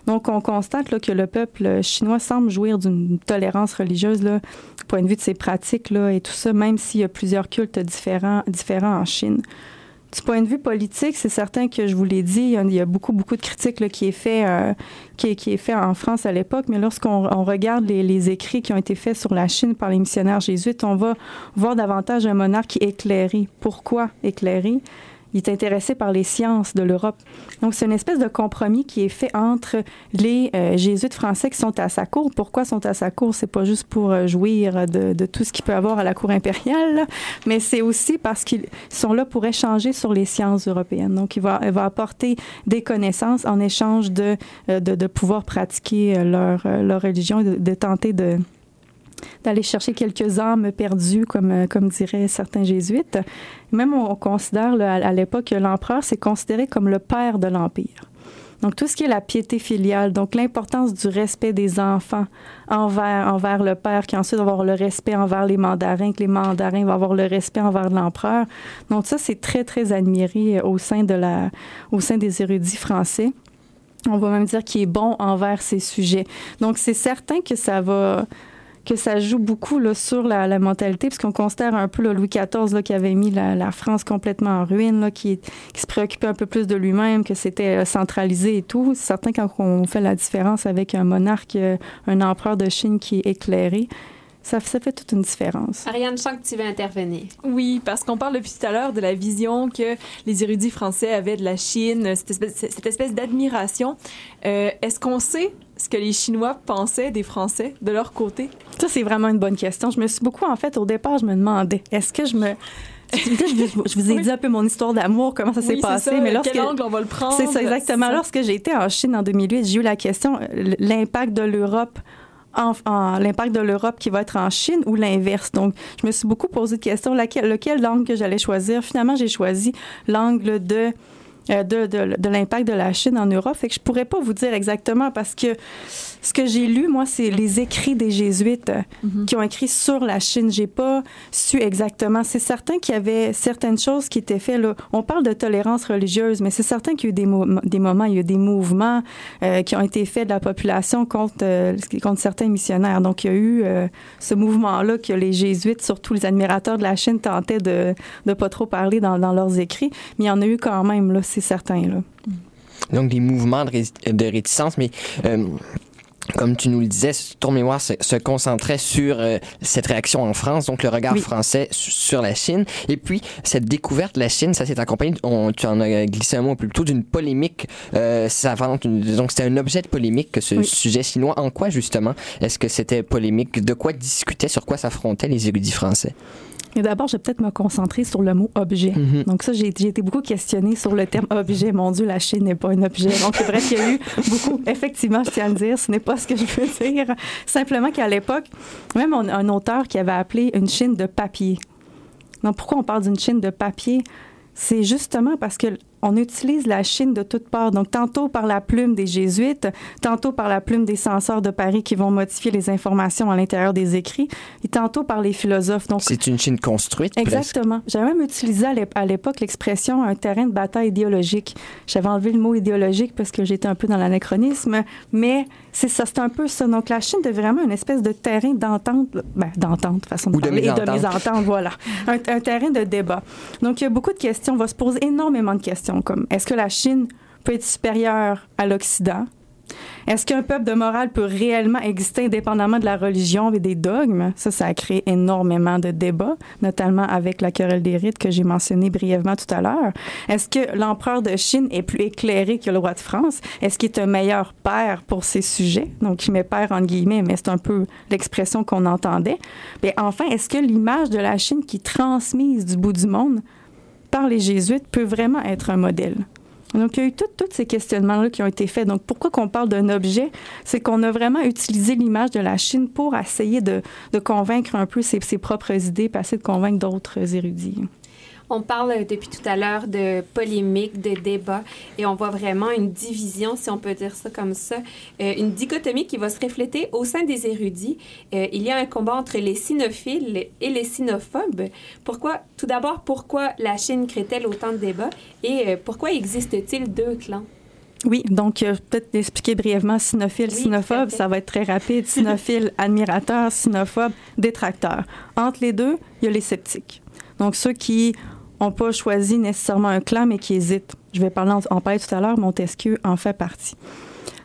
Donc, on constate là, que le peuple chinois semble jouir d'une tolérance religieuse, là, du point de vue de ses pratiques là, et tout ça, même s'il y a plusieurs cultes différents, différents en Chine. Du point de vue politique, c'est certain que je vous l'ai dit, il y a- beaucoup, beaucoup de critiques là, qui, est fait, euh, qui, est, fait en France à l'époque, mais lorsqu'on on regarde les, les écrits qui ont été faits sur la Chine par les missionnaires jésuites, on va voir davantage un monarque éclairé. Pourquoi éclairé? Il est intéressé par les sciences de l'Europe. Donc, c'est une espèce de compromis qui est fait entre les euh, jésuites français qui sont à sa cour. Pourquoi sont à sa cour? C'est pas juste pour euh, jouir de, tout ce qu'il peut avoir à la cour impériale, mais c'est aussi parce qu'ils sont là pour échanger sur les sciences européennes. Donc, il va, il va apporter des connaissances en échange de, euh, de, pouvoir pratiquer leur, leur religion, et de tenter de d'aller chercher quelques âmes perdues, comme, euh, comme diraient certains jésuites. Même on, on considère à, l'époque que l'empereur c'est considéré comme le père de l'empire. Donc, tout ce qui est la piété filiale, donc l'importance du respect des enfants envers, envers le père, qui ensuite va avoir le respect envers les mandarins, que les mandarins vont avoir le respect envers l'empereur. Donc, ça, c'est très, très admiré au sein, de la, au sein des érudits français. On va même dire qu'il est bon envers ces sujets. Donc, c'est certain que ça va que ça joue beaucoup là, sur la, la mentalité, puisqu'on considère un peu là, Louis XIV là, qui avait mis la, la France complètement en ruine, là, qui, qui se préoccupait un peu plus de lui-même, que c'était euh, centralisé et tout. C'est certain quand on fait la différence avec un monarque, euh, un empereur de Chine qui est éclairé, ça, ça fait toute une différence. Ariane, je sens que tu veux intervenir. Oui, parce qu'on parle depuis tout à l'heure de la vision que les érudits français avaient de la Chine, cette espèce, cette espèce d'admiration. Euh, Est-ce qu'on sait ce que les Chinois pensaient des Français de leur côté? Ça, c'est vraiment une bonne question. Je me suis beaucoup, en fait, au départ, je me demandais, est-ce que je me... je, vous, ai dit un peu mon histoire d'amour, comment ça s'est Oui, passé, ça. mais lorsque Quel angle on va le prendre? c'est ça exactement. Ça. Lorsque j'ai été en Chine en 2008, j'ai eu la question euh, l'impact de l'Europe en, en- l'impact de l'Europe qui va être en Chine ou l'inverse? Donc, je me suis beaucoup posé de questions laquelle, lequel angle que j'allais choisir? Finalement, j'ai choisi l'angle de de, de, de l'impact de la Chine en Europe. Fait que je pourrais pas vous dire exactement parce que ce que j'ai lu, moi, c'est les écrits des jésuites euh, qui ont écrit sur la Chine. J'ai pas su exactement. C'est certain qu'il y avait certaines choses qui étaient faites. Là. On parle de tolérance religieuse, mais c'est certain qu'il y a eu des, mo- des moments, il y a eu des mouvements euh, qui ont été faits de la population contre, euh, contre certains missionnaires. Donc, il y a eu euh, ce mouvement-là que les jésuites, surtout les admirateurs de la Chine, tentaient de ne pas trop parler dans, dans leurs écrits. Mais il y en a eu quand même, là, c'est certain. Là. Donc, des mouvements de, ré- de réticence, mais euh, comme tu nous le disais, ton mémoire se, se concentrait sur euh, cette réaction en France, donc le regard français su- sur la Chine. Et puis, cette découverte de la Chine, ça s'est accompagné, on, tu en as glissé un mot plus tôt, d'une polémique euh, savante. Donc, c'était un objet de polémique, que ce Oui. sujet chinois. En quoi, justement, est-ce que c'était polémique? De quoi discutaient, sur quoi s'affrontaient les érudits français? D'abord, je vais peut-être me concentrer sur le mot objet. Mhm. Donc ça, j'ai été beaucoup questionnée sur le terme objet. Mon Dieu, la Chine n'est pas un objet. Donc c'est vrai qu'il y a eu beaucoup. Effectivement, je tiens à le dire, ce n'est pas ce que je veux dire. Simplement qu'à l'époque, même on un auteur qui avait appelé une Chine de papier. Donc pourquoi on parle d'une Chine de papier? C'est justement parce que on utilise la Chine de toutes parts. Donc, tantôt par la plume des jésuites, tantôt par la plume des censeurs de Paris qui vont modifier les informations à l'intérieur des écrits, et tantôt par les philosophes. Donc, C'est une Chine construite. Exactement. J'avais même utilisé à l'ép- à l'époque l'expression un terrain de bataille idéologique. J'avais enlevé le mot idéologique parce que j'étais un peu dans l'anachronisme, mais c'est ça, c'est un peu ça. Donc la Chine devait vraiment une espèce de terrain d'entente, ben, d'entente, façon de Ou de parler, et de mésentente. mésentente, voilà. Un, un terrain de débat. Donc il y a beaucoup de questions, on va se poser énormément de questions, est-ce que la Chine peut être supérieure à l'Occident? Est-ce qu'un peuple de morale peut réellement exister indépendamment de la religion et des dogmes? Ça, ça a créé énormément de débats, notamment avec la querelle des rites que j'ai mentionné brièvement tout à l'heure. Est-ce que l'empereur de Chine est plus éclairé que le roi de France? Est-ce qu'il est un meilleur père pour ses sujets? Donc, je mets père entre guillemets, mais c'est un peu l'expression qu'on entendait. Mais enfin, est-ce que l'image de la Chine qui transmise du bout du monde par les jésuites peut vraiment être un modèle? Donc, il y a eu tous ces questionnements-là qui ont été faits. Donc, pourquoi qu'on parle d'un objet? C'est qu'on a vraiment utilisé l'image de la Chine pour essayer de, convaincre un peu ses, ses propres idées, essayer de convaincre d'autres érudits. On parle euh, depuis tout à l'heure de polémique, de débat, et on voit vraiment une division, si on peut dire ça comme ça, euh, une dichotomie qui va se refléter au sein des érudits. Euh, il y a un combat entre les sinophiles et les sinophobes. Pourquoi, tout d'abord, pourquoi la Chine crée-t-elle autant de débats et euh, pourquoi existe-t-il deux clans? Oui, donc euh, peut-être expliquer brièvement sinophile, sinophobe, ça va être très rapide. Sinophile, admirateur, sinophobe, détracteur. Entre les deux, il y a les sceptiques. Donc ceux qui n'ont pas choisi nécessairement un clan, mais qui hésitent. Je vais parler en, parler tout à l'heure, Montesquieu en fait partie.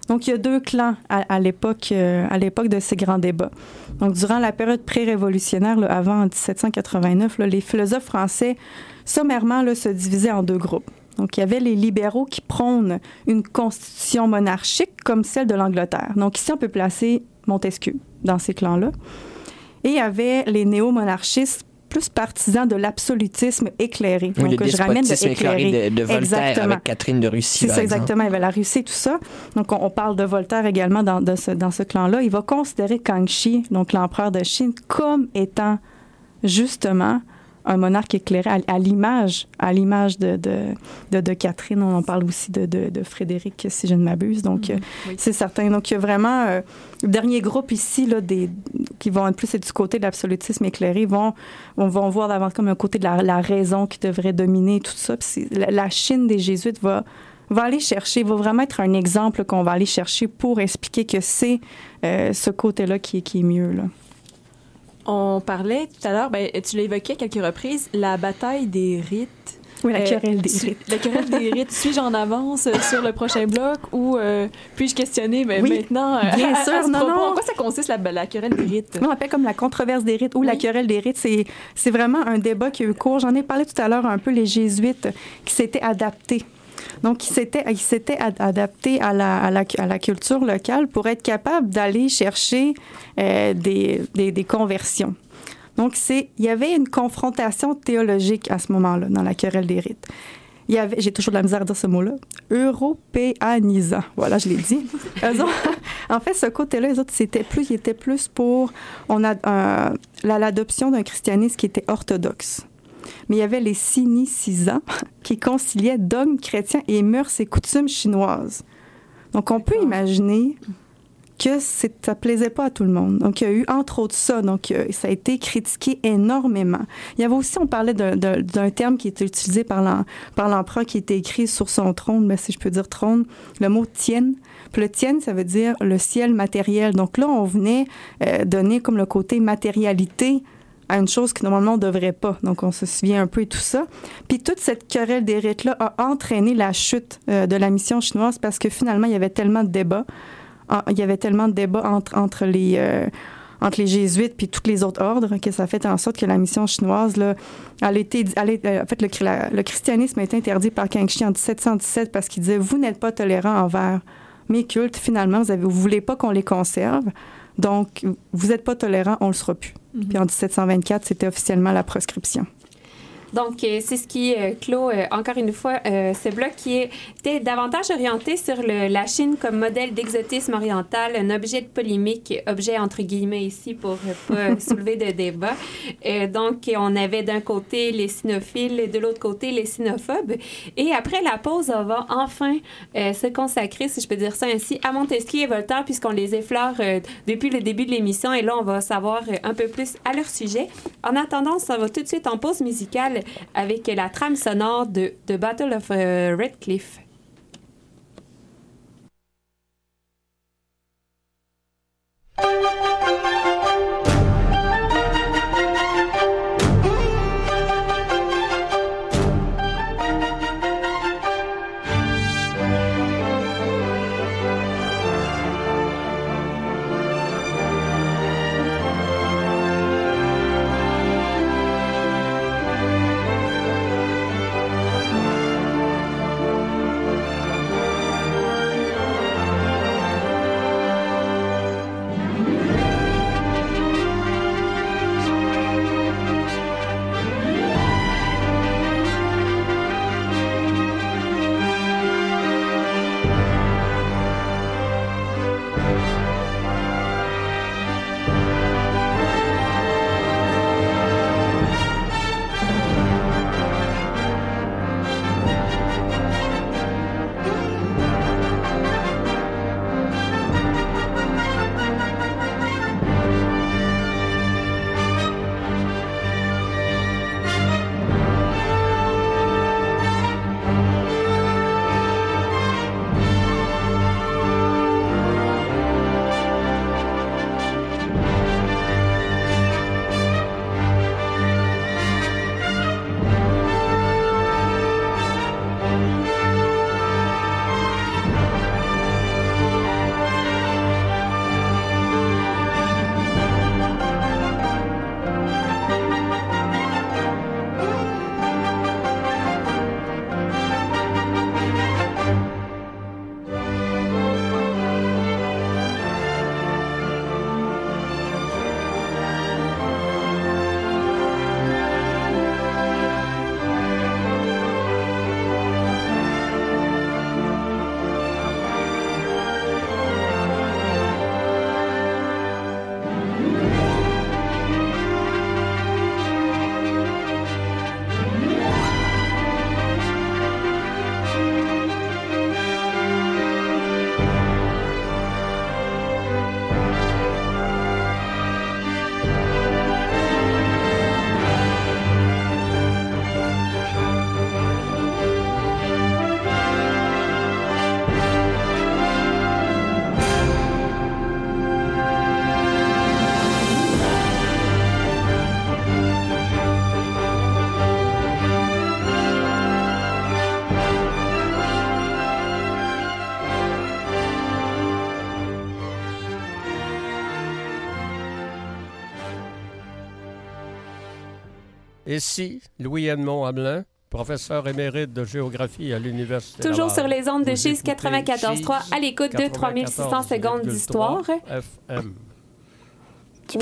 Donc, il y a deux clans à, euh, l'époque de ces grands débats. Donc, durant la période pré-révolutionnaire, avant 1789, là, les philosophes français, sommairement, se divisaient en deux groupes. Donc, il y avait les libéraux qui prônent une constitution monarchique comme celle de l'Angleterre. Donc, ici, on peut placer Montesquieu dans ces clans-là. Et il y avait les néo-monarchistes plus partisan de l'absolutisme éclairé. Oui, Donc, le je ramène de éclairé de, de Voltaire Exactement. avec Catherine de Russie. C'est ça, exactement. Il la Russie, tout ça. Donc, on, on parle de Voltaire également dans, de ce, dans ce clan-là. Il va considérer Kangxi, donc l'empereur de Chine, comme étant justement un monarque éclairé à, l'image, à l'image de, de, de, de Catherine. On en parle aussi de, de, Frédéric, si je ne m'abuse. Donc, euh, c'est certain. Donc, il y a vraiment euh, le dernier groupe ici, là, des, qui vont être plus du côté de l'absolutisme éclairé, vont, vont, vont voir davantage comme un côté de la, la raison qui devrait dominer tout ça. Puis la, la Chine des Jésuites va va aller chercher, va vraiment être un exemple qu'on va aller chercher pour expliquer que c'est euh, ce côté-là qui, est- qui est mieux. Là. On parlait tout à l'heure, ben, tu l'as évoqué à quelques reprises, la bataille des rites. Oui, la Euh, querelle des rites. La querelle des rites. Suis-je en avance euh, sur le prochain bloc ou euh, puis-je questionner ben, Oui, maintenant euh, bien à- à sûr, ce non, propos, non. En quoi ça consiste la, la querelle des rites? On appelle comme la controverse des rites ou la querelle des rites. C'est, c'est vraiment un débat qui a eu cours. J'en ai parlé tout à l'heure un peu, les jésuites qui s'étaient adaptés. Donc, ils s'étaient, ils s'étaient adaptés à la, à, la, à la culture locale pour être capables d'aller chercher euh, des, des, des conversions. Donc, c'est, il y avait une confrontation théologique à ce moment-là, dans la querelle des rites. Il y avait, j'ai toujours de la misère à dire ce mot-là, européanisant. Voilà, je l'ai dit. En fait, ce côté-là, les autres, c'était plus, ils étaient plus pour on a, euh, la- l'adoption d'un christianisme qui était orthodoxe. Mais il y avait les cynicisants qui conciliaient dogmes chrétiens et mœurs et coutumes chinoises. Donc, on peut imaginer que ça plaisait pas à tout le monde. Donc, il y a eu, entre autres, ça. Donc, ça a été critiqué énormément. Il y avait aussi, on parlait d'un- terme qui était utilisé par l'em- par l'empereur qui était écrit sur son trône, mais si je peux dire trône, le mot tienne. Puis le tienne, ça veut dire le ciel matériel. Donc là, on venait euh, donner comme le côté matérialité à une chose qui normalement on devrait pas. Donc on se souvient un peu et tout ça. Puis toute cette querelle des rites-là a entraîné la chute euh, de la mission chinoise parce que finalement, il y avait tellement de débats. Il y avait tellement de débats entre, entre les... euh, entre les jésuites puis tous les autres ordres, que ça a fait en sorte que la mission chinoise, là, elle était, euh, en fait, le, le christianisme a été interdit par Kangxi en 1717 parce qu'il disait, vous n'êtes pas tolérant envers mes cultes, finalement, vous ne voulez pas qu'on les conserve, donc vous n'êtes pas tolérant, on le sera plus. Puis en 1724, c'était officiellement la proscription. Donc, euh, c'est ce qui euh, clôt, euh, encore une fois, ce bloc qui était davantage orienté sur le- la Chine comme modèle d'exotisme oriental, un objet de polémique, objet entre guillemets ici pour pas soulever de débat. Donc, on avait d'un côté les sinophiles et de l'autre côté les sinophobes. Et après la pause, on va enfin se consacrer, si je peux dire ça ainsi, à Montesquieu et Voltaire, puisqu'on les effleure depuis le début de l'émission. Et là, on va savoir un peu plus à leur sujet. En attendant, ça va tout de suite en pause musicale avec la trame sonore de The Battle of euh, Redcliffe. Ici, Louis-Edmond Hamelin, professeur émérite de géographie à l'Université Toujours sur les ondes de Chise écoutez 94.3 à l'écoute de 3600 secondes d'histoire. 94,3 FM.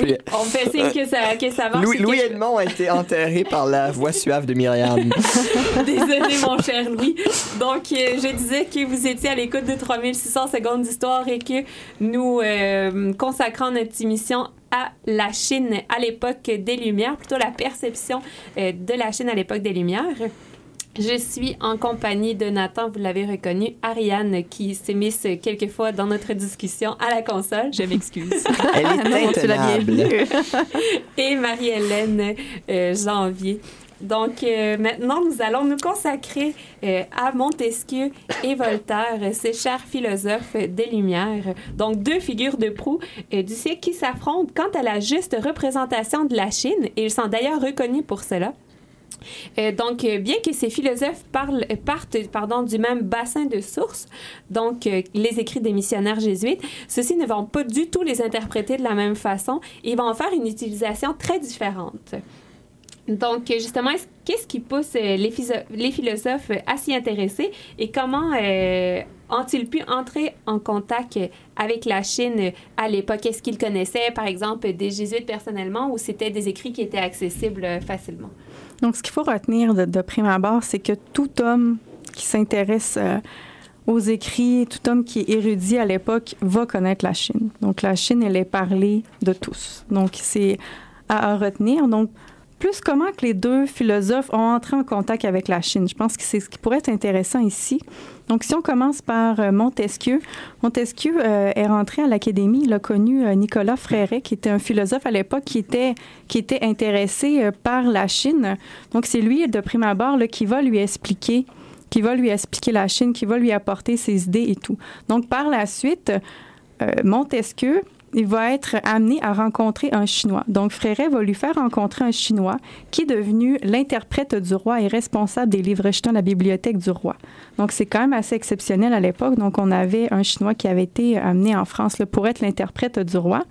Oui, on me fait signe que ça, que ça marche. Louis, et que Louis je- Edmond a été enterré par la voix suave de Myriam. Désolé, mon cher Louis. Donc, euh, je disais que vous étiez à l'écoute de 3600 secondes d'histoire et que nous euh, consacrons notre émission à la Chine à l'époque des Lumières, plutôt la perception euh, de la Chine à l'époque des Lumières. Je suis en compagnie de Nathan, vous l'avez reconnu, Ariane, qui s'est mise quelquefois dans notre discussion à la console. Je m'excuse. Elle est Non, tu l'as bien intenable. vu. et Marie-Hélène euh, Janvier. Donc euh, maintenant, nous allons nous consacrer euh, à Montesquieu et Voltaire, ces chers philosophes des Lumières. Donc deux figures de proue euh, du siècle qui s'affrontent quant à la juste représentation de la Chine, et ils sont d'ailleurs reconnus pour cela. Euh, donc, euh, bien que ces philosophes parlent, euh, partent pardon, du même bassin de sources, donc euh, les écrits des missionnaires jésuites, ceux-ci ne vont pas du tout les interpréter de la même façon. Ils vont en faire une utilisation très différente. Donc, euh, justement, est-ce- qu'est-ce qui pousse euh, les, philosophes à s'y intéresser et comment euh, ont-ils pu entrer en contact avec la Chine à l'époque? Est-ce qu'ils connaissaient, par exemple, des jésuites personnellement ou c'était des écrits qui étaient accessibles facilement? Donc, ce qu'il faut retenir de, prime abord, c'est que tout homme qui s'intéresse aux écrits, tout homme qui est érudit à l'époque va connaître la Chine. Donc, la Chine, elle est parlée de tous. Donc, c'est à, à retenir. Donc, plus comment que les deux philosophes ont entré en contact avec la Chine. Je pense que c'est ce qui pourrait être intéressant ici. Donc, si on commence par euh, Montesquieu, Montesquieu euh, est rentré à l'Académie. Il a connu euh, Nicolas Fréret, qui était un philosophe à l'époque qui était, qui était intéressé par la Chine. Donc, c'est lui, de prime abord, qui va lui expliquer qui va lui expliquer la Chine, qui va lui apporter ses idées et tout. Donc, par la suite, Montesquieu, il va être amené à rencontrer un Chinois. Donc, Fréret va lui faire rencontrer un Chinois qui est devenu l'interprète du roi et responsable des livres chinois de la bibliothèque du roi. Donc, c'est quand même assez exceptionnel à l'époque. Donc, on avait un Chinois qui avait été amené en France pour être l'interprète du roi.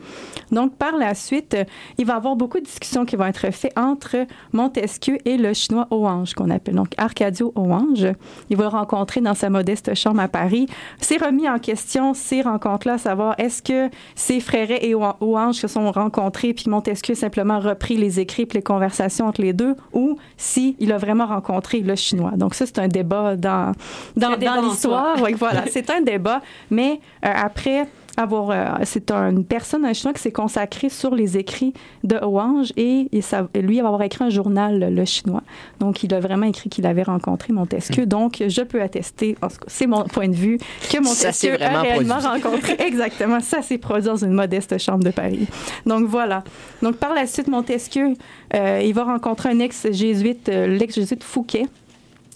Donc, par la suite, il va y avoir beaucoup de discussions qui vont être faites entre Montesquieu et le Chinois Oange, qu'on appelle donc Arcadio Oange. Il va le rencontrer dans sa modeste chambre à Paris. C'est remis en question ces rencontres-là, savoir est-ce que c'est Fréret et qui se sont rencontrés, puis Montesquieu a simplement repris les écrits puis les conversations entre les deux, ou si il a vraiment rencontré le Chinois. Donc ça, c'est un débat dans, l'histoire. voilà, c'est un débat, mais euh, après avoir, euh, c'est un- une personne, un chinois qui s'est consacré sur les écrits de Oange et, et ça, lui, il va avoir écrit un journal, le, chinois. Donc, il a vraiment écrit qu'il avait rencontré Montesquieu. Donc, je peux attester, en tout cas, c'est mon point de vue, que Hmm. Montesquieu a vraiment réellement produit. rencontré. Exactement, ça s'est produit dans une modeste chambre de Paris. Donc, voilà. Donc, par la suite, Montesquieu, euh, il va rencontrer un ex-jésuite, euh, l'ex-jésuite Fouquet,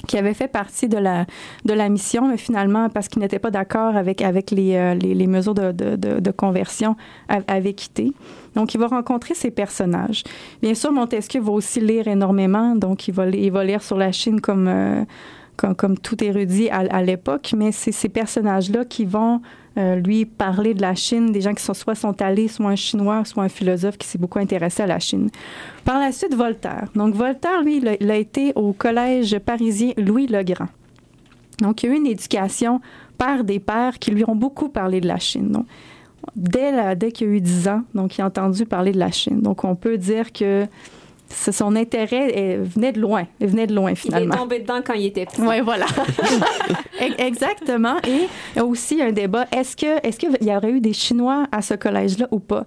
qui avait fait partie de la, de la mission, mais finalement, parce qu'il n'était pas d'accord avec, avec les, euh, les, les mesures de, de, de, conversion, avait quitté. Donc, il va rencontrer ces personnages. Bien sûr, Montesquieu va aussi lire énormément, donc il va, il va lire sur la Chine comme, euh, comme, tout érudit à, l'époque, mais c'est ces personnages-là qui vont euh, lui parler de la Chine, des gens qui sont soit sont allés, soit un Chinois, soit un philosophe qui s'est beaucoup intéressé à la Chine. Par la suite, Voltaire. Donc, Voltaire, lui, il a, été au collège parisien Louis le Grand. Donc, il a eu une éducation par des pères qui lui ont beaucoup parlé de la Chine. Donc, dès, dès qu'il a eu 10 ans, donc, il a entendu parler de la Chine. Donc, on peut dire que son intérêt venait de loin. Il venait de loin, Il est finalement. tombé dedans quand il était petit. Oui, voilà. E- Exactement. Et il y a aussi un débat. Est-ce que est-ce qu'il y aurait eu des Chinois à ce collège-là ou pas?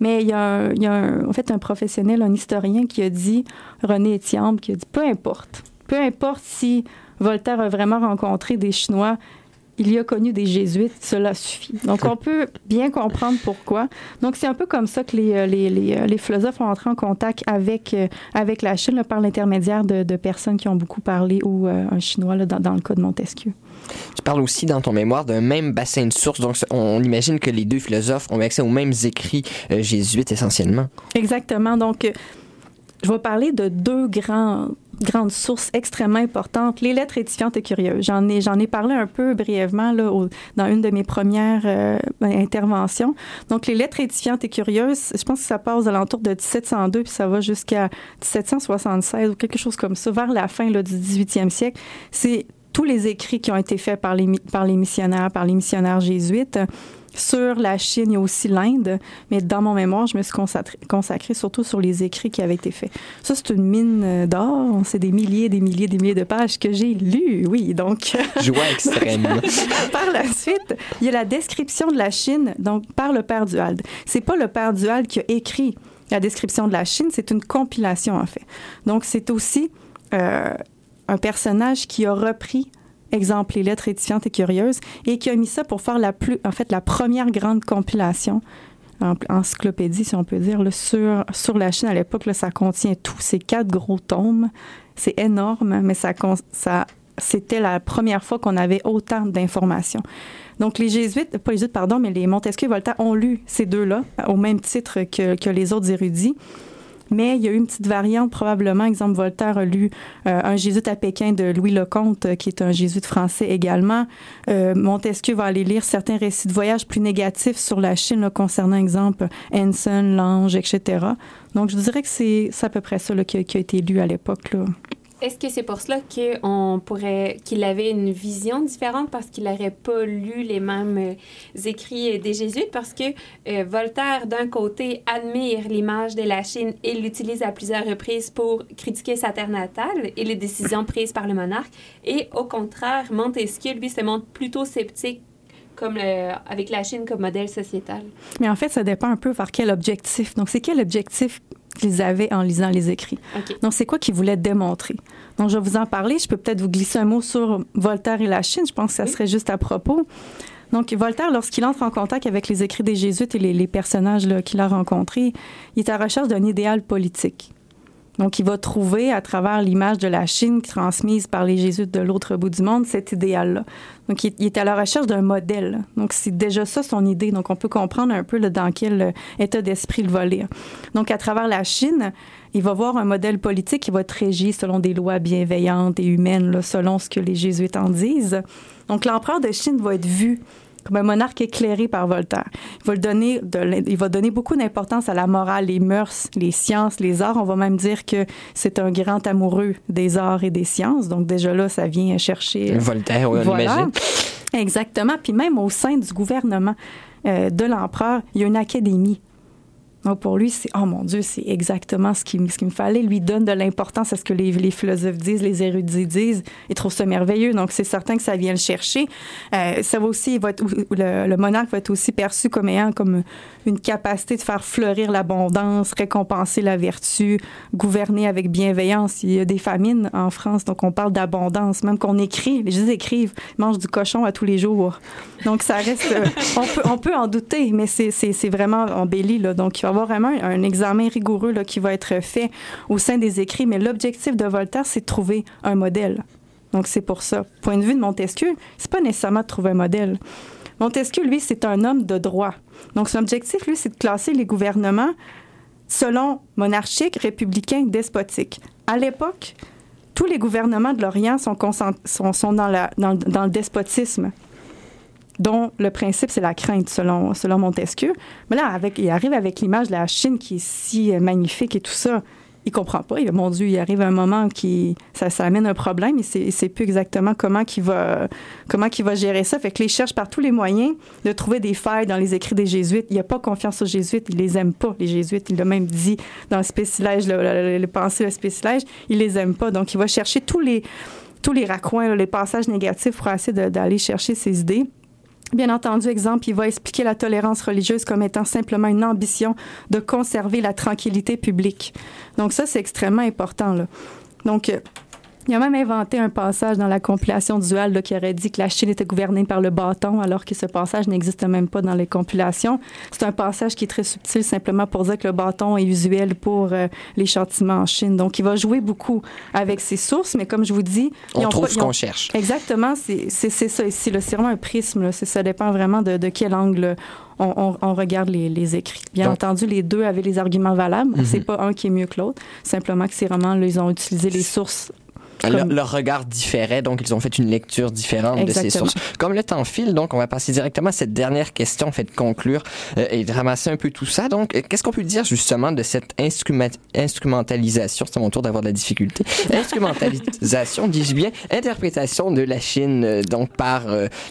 Mais il y a, un, il y a un- en fait un professionnel, un historien qui a dit, René Etienne, qui a dit, peu importe. Peu importe si Voltaire a vraiment rencontré des Chinois, il y a connu des jésuites, cela suffit. Donc, on peut bien comprendre pourquoi. Donc, c'est un peu comme ça que les, euh, les, les, euh, les philosophes ont entré en contact avec, euh, avec la Chine là, par l'intermédiaire de, de personnes qui ont beaucoup parlé ou euh, un Chinois là, dans, dans le cas de Montesquieu. Tu parles aussi dans ton mémoire d'un même bassin de sources. Donc, on, imagine que les deux philosophes ont accès aux mêmes écrits euh, jésuites essentiellement. Exactement. Donc, je vais parler de deux grands grande source extrêmement importante, les lettres édifiantes et curieuses. J'en ai, parlé un peu brièvement dans une de mes premières euh, interventions. Donc, les lettres édifiantes et curieuses, je pense que ça passe à l'entour de 1702 puis ça va jusqu'à 1776 ou quelque chose comme ça, vers la fin du 18e siècle. C'est tous les écrits qui ont été faits par les missionnaires, par les missionnaires jésuites. Sur la Chine, il y a aussi l'Inde, mais dans mon mémoire, je me suis consacrée consacrée surtout sur les écrits qui avaient été faits. Ça, c'est une mine euh, d'or. C'est des milliers, des milliers, des milliers de pages que j'ai lues, oui. Donc, Joie extrême. par la suite, il y a la description de la Chine, donc par le père Duhalde. C'est pas le père Duhalde qui a écrit la description de la Chine, c'est une compilation en fait. Donc c'est aussi euh, un personnage qui a repris exemple les lettres édifiantes et curieuses et qui a mis ça pour faire la plus en fait la première grande compilation en- encyclopédie si on peut dire sur sur la Chine à l'époque ça contient tous ces quatre gros tomes c'est énorme mais ça ça c'était la première fois qu'on avait autant d'informations. Donc, les jésuites, pas les jésuites, pardon, mais les Montesquieu et Voltaire ont lu ces deux-là au même titre que, que les autres érudits. Mais il y a eu une petite variante, probablement. Exemple, Voltaire a lu euh, Un jésuite à Pékin de Louis Lecomte, euh, qui est un jésuite français également. Euh, Montesquieu va aller lire certains récits de voyage plus négatifs sur la Chine, là, concernant, exemple, Henson, l'ange, etc. Donc, je dirais que c'est à peu près ça là, qui, a, qui a été lu à l'époque. Est-ce que c'est pour cela qu'on pourrait qu'il avait une vision différente parce qu'il n'aurait pas lu les mêmes euh, écrits euh, des jésuites? Parce que euh, Voltaire d'un côté admire l'image de la Chine et l'utilise à plusieurs reprises pour critiquer sa terre natale et les décisions prises par le monarque. Et au contraire Montesquieu lui se montre plutôt sceptique comme le- avec la Chine comme modèle sociétal. Mais en fait, ça dépend un peu par quel objectif. Donc, c'est quel objectif qu'ils avaient en lisant les écrits. Donc, c'est quoi qu'ils voulaient démontrer. Donc, je vais vous en parler. Je peux peut-être vous glisser un mot sur Voltaire et la Chine. Je pense que ça serait juste à propos. Donc, Voltaire, lorsqu'il entre en contact avec les écrits des Jésuites et les, les personnages qu'il a rencontrés, il est à la recherche d'un idéal politique. Donc, il va trouver, à travers l'image de la Chine transmise par les Jésuites de l'autre bout du monde, cet idéal-là. Donc, il, est à la recherche d'un modèle. Donc, c'est déjà ça son idée. Donc, on peut comprendre un peu dans quel euh, état d'esprit il va. Donc, à travers la Chine, il va voir un modèle politique qui va être régi selon des lois bienveillantes et humaines, selon ce que les Jésuites en disent. Donc, l'empereur de Chine va être vu comme un monarque éclairé par Voltaire. Il va, le donner de l'im- il va donner beaucoup d'importance à la morale, les mœurs, les sciences, les arts. On va même dire que c'est un grand amoureux des arts et des sciences. Donc déjà là, ça vient chercher... Voltaire, oui, on Voilà. l'imagine. Exactement. Puis même au sein du gouvernement euh, de l'empereur, il y a une académie. Donc pour lui, c'est oh mon Dieu, c'est exactement ce qu'il ce me fallait. Lui donne de l'importance à ce que les, les philosophes disent, les érudits disent. Il trouve ça merveilleux. Donc c'est certain que ça vient le chercher. Euh, ça va aussi, va être- le, monarque va être aussi perçu comme ayant comme une capacité de faire fleurir l'abondance, récompenser la vertu, gouverner avec bienveillance. Il y a des famines en France, donc on parle d'abondance. Même qu'on écrit, les gens écrivent, ils mangent du cochon à tous les jours. Donc ça reste, euh, on, peut, on peut en douter, mais c'est- vraiment embelli. Là. Donc il va avoir vraiment un, examen rigoureux là, qui va être fait au sein des écrits. Mais l'objectif de Voltaire, c'est de trouver un modèle. Donc c'est pour ça. Point de vue de Montesquieu, c'est pas nécessairement de trouver un modèle. Montesquieu, lui, c'est un homme de droit. Donc son objectif, lui, c'est de classer les gouvernements selon monarchique, républicain, despotique. À l'époque, tous les gouvernements de l'Orient sont, dans le despotisme dont le principe, c'est la crainte, selon, Montesquieu. Mais là, avec, il arrive avec l'image de la Chine qui est si euh, magnifique et tout ça. Il comprend pas. Il, mon Dieu, il arrive un moment qui ça, ça amène un problème. Il sait, il sait plus exactement comment qu'il va comment qu'il va gérer ça. Fait il cherche par tous les moyens de trouver des failles dans les écrits des jésuites. Il a pas confiance aux jésuites. Il les aime pas, les jésuites. Il l'a même dit dans le spécilège, le, le, le, pensée, le spécilège. Il les aime pas. Donc, il va chercher tous les tous les raccoins, les passages négatifs pour essayer d'aller chercher ses idées. Bien entendu, exemple, il va expliquer la tolérance religieuse comme étant simplement une ambition de conserver la tranquillité publique. Donc ça, c'est extrêmement important. Là. Donc, euh, Il a même inventé un passage dans la compilation dual là, qui aurait dit que la Chine était gouvernée par le bâton, alors que ce passage n'existe même pas dans les compilations. C'est un passage qui est très subtil, simplement pour dire que le bâton est usuel pour euh, les châtiments en Chine. Donc, il va jouer beaucoup avec ses sources, mais comme je vous dis... On ils ont trouve pas- ce qu'on cherche. Exactement, c'est ça ici. C'est vraiment un prisme. là. Ça dépend vraiment de, de quel angle on, on- on regarde les, les écrits. Bien Donc- entendu, les deux avaient les arguments valables. Mhm. C'est pas un qui est mieux que l'autre. Simplement que c'est vraiment, là, ils ont utilisé les sources. Leur, comme- leur regard différait, donc ils ont fait une lecture différente de ces sources. Comme le temps file, donc on va passer directement à cette dernière question, fait de conclure euh, et de ramasser un peu tout ça. Donc, euh, qu'est-ce qu'on peut dire justement de cette instrumentalisation, c'est mon tour d'avoir de la difficulté, instrumentalisation, dis-je bien, interprétation de la Chine, euh, donc par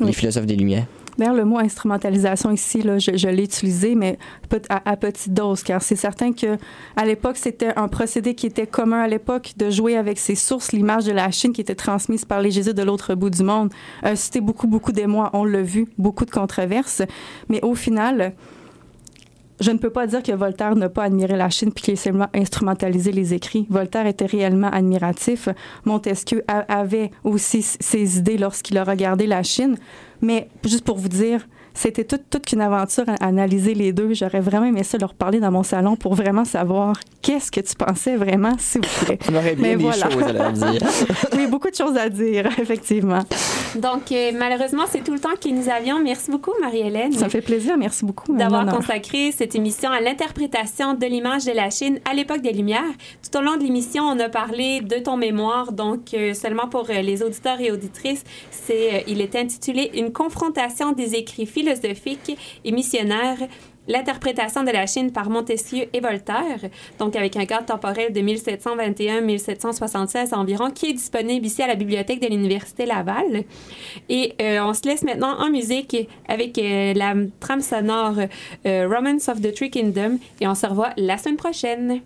les philosophes des Lumières? D'ailleurs, le mot instrumentalisation ici, là, je, l'ai utilisé, mais à, à petite dose, car c'est certain que à l'époque, c'était un procédé qui était commun à l'époque de jouer avec ses sources. L'image de la Chine qui était transmise par les jésuites de l'autre bout du monde a suscité beaucoup, beaucoup d'émoi. On l'a vu, beaucoup de controverses. Mais au final, je ne peux pas dire que Voltaire n'a pas admiré la Chine puis qu'il a seulement instrumentalisé les écrits. Voltaire était réellement admiratif. Montesquieu avait aussi ses idées lorsqu'il a regardé la Chine. Mais juste pour vous dire, c'était toute, toute qu'une aventure à analyser les deux. J'aurais vraiment aimé ça leur parler dans mon salon pour vraiment savoir qu'est-ce que tu pensais vraiment, s'il vous plaît. On aurait bien Mais des voilà. choses à leur dire. oui, beaucoup de choses à dire, effectivement. Donc, euh, malheureusement, c'est tout le temps que nous avions. Merci beaucoup, Marie-Hélène. Ça me fait plaisir. Merci beaucoup. d'avoir consacré cette émission à l'interprétation de l'image de la Chine à l'époque des Lumières. Tout au long de l'émission, on a parlé de ton mémoire, donc euh, seulement pour euh, les auditeurs et auditrices, c'est, euh, il est intitulé Une confrontation des écrits philosophiques et missionnaires. L'interprétation de la Chine par Montesquieu et Voltaire, donc avec un cadre temporel de 1721-1776 environ, qui est disponible ici à la bibliothèque de l'Université Laval. Et euh, on se laisse maintenant en musique avec euh, la trame sonore euh, Romance of the Three Kingdoms et on se revoit la semaine prochaine.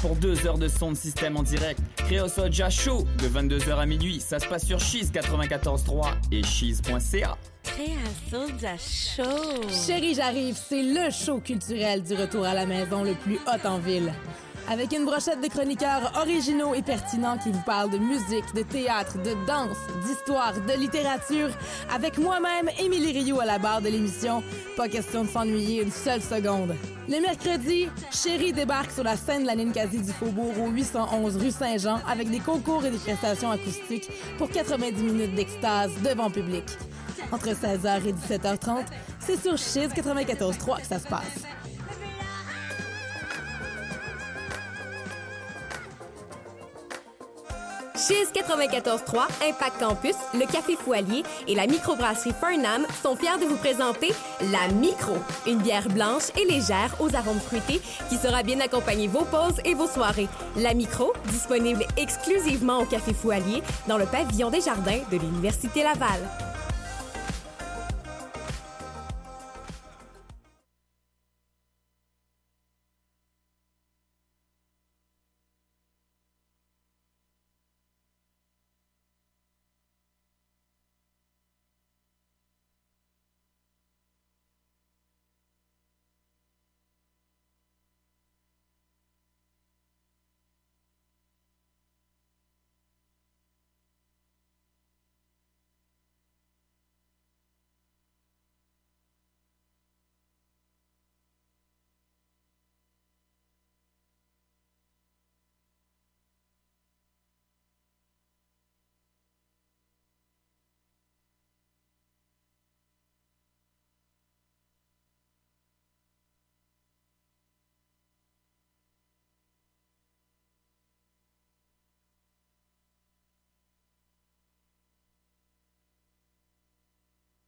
Pour deux heures de son de système en direct. Créo Soja Show de 22h à minuit. Ça se passe sur Cheese 94.3 et cheese.ca. Soldier Show. Chérie, j'arrive, c'est le show culturel du retour à la maison le plus hot en ville. Avec une brochette de chroniqueurs originaux et pertinents qui vous parlent de musique, de théâtre, de danse, d'histoire, de littérature, avec moi-même, Émilie Rioux à la barre de l'émission, pas question de s'ennuyer une seule seconde. Le mercredi, Chérie débarque sur la scène de la Ninkasi du Faubourg au 811 rue Saint-Jean avec des concours et des prestations acoustiques pour 90 minutes d'extase devant public. Entre 16h et 17h30, c'est sur Chiz 94.3 que ça se passe. Cheese 94.3, Impact Campus, le Café Foilier et la microbrasserie Fernam sont fiers de vous présenter la Micro, une bière blanche et légère aux arômes fruités qui sera bien accompagner vos pauses et vos soirées. La Micro, disponible exclusivement au Café Foilier dans le pavillon des jardins de l'Université Laval.